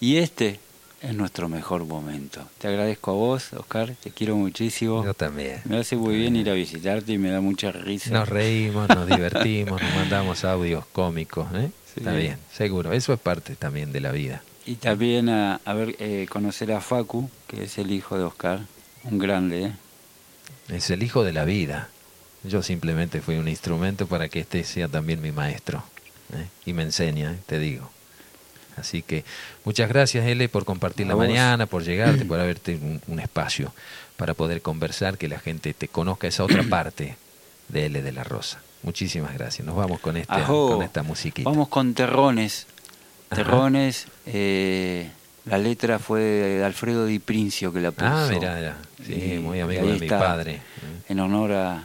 Y este es nuestro mejor momento. Te agradezco a vos, Oscar, te quiero muchísimo.
Yo también.
Me hace muy bien ir a visitarte y me da mucha risa.
Nos reímos, nos divertimos, nos mandamos audios cómicos. ¿eh? Está bien, seguro. Eso es parte también de la vida.
Y también a, ver, eh, conocer a Facu, que es el hijo de Oscar, un grande, ¿eh?
Es el hijo de la vida. Yo simplemente fui un instrumento para que este sea también mi maestro. ¿eh? Y me enseña, ¿eh? te digo. Así que muchas gracias, L, por compartir la mañana, por llegarte, por haberte un, un, espacio para poder conversar, que la gente te conozca esa otra parte de L de la Rosa. Muchísimas gracias. Nos vamos con, este, con esta musiquita.
Vamos con Terrones. Terrones, eh, la letra fue de Alfredo Di Princio que la puso.
Ah, mira, Sí, muy amigo de mi padre.
En honor a,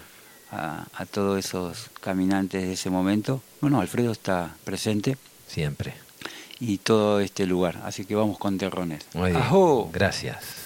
a, todos esos caminantes de ese momento. Bueno, Alfredo está presente.
Siempre.
Y todo este lugar. Así que vamos con terrones.
Muy bien. Gracias.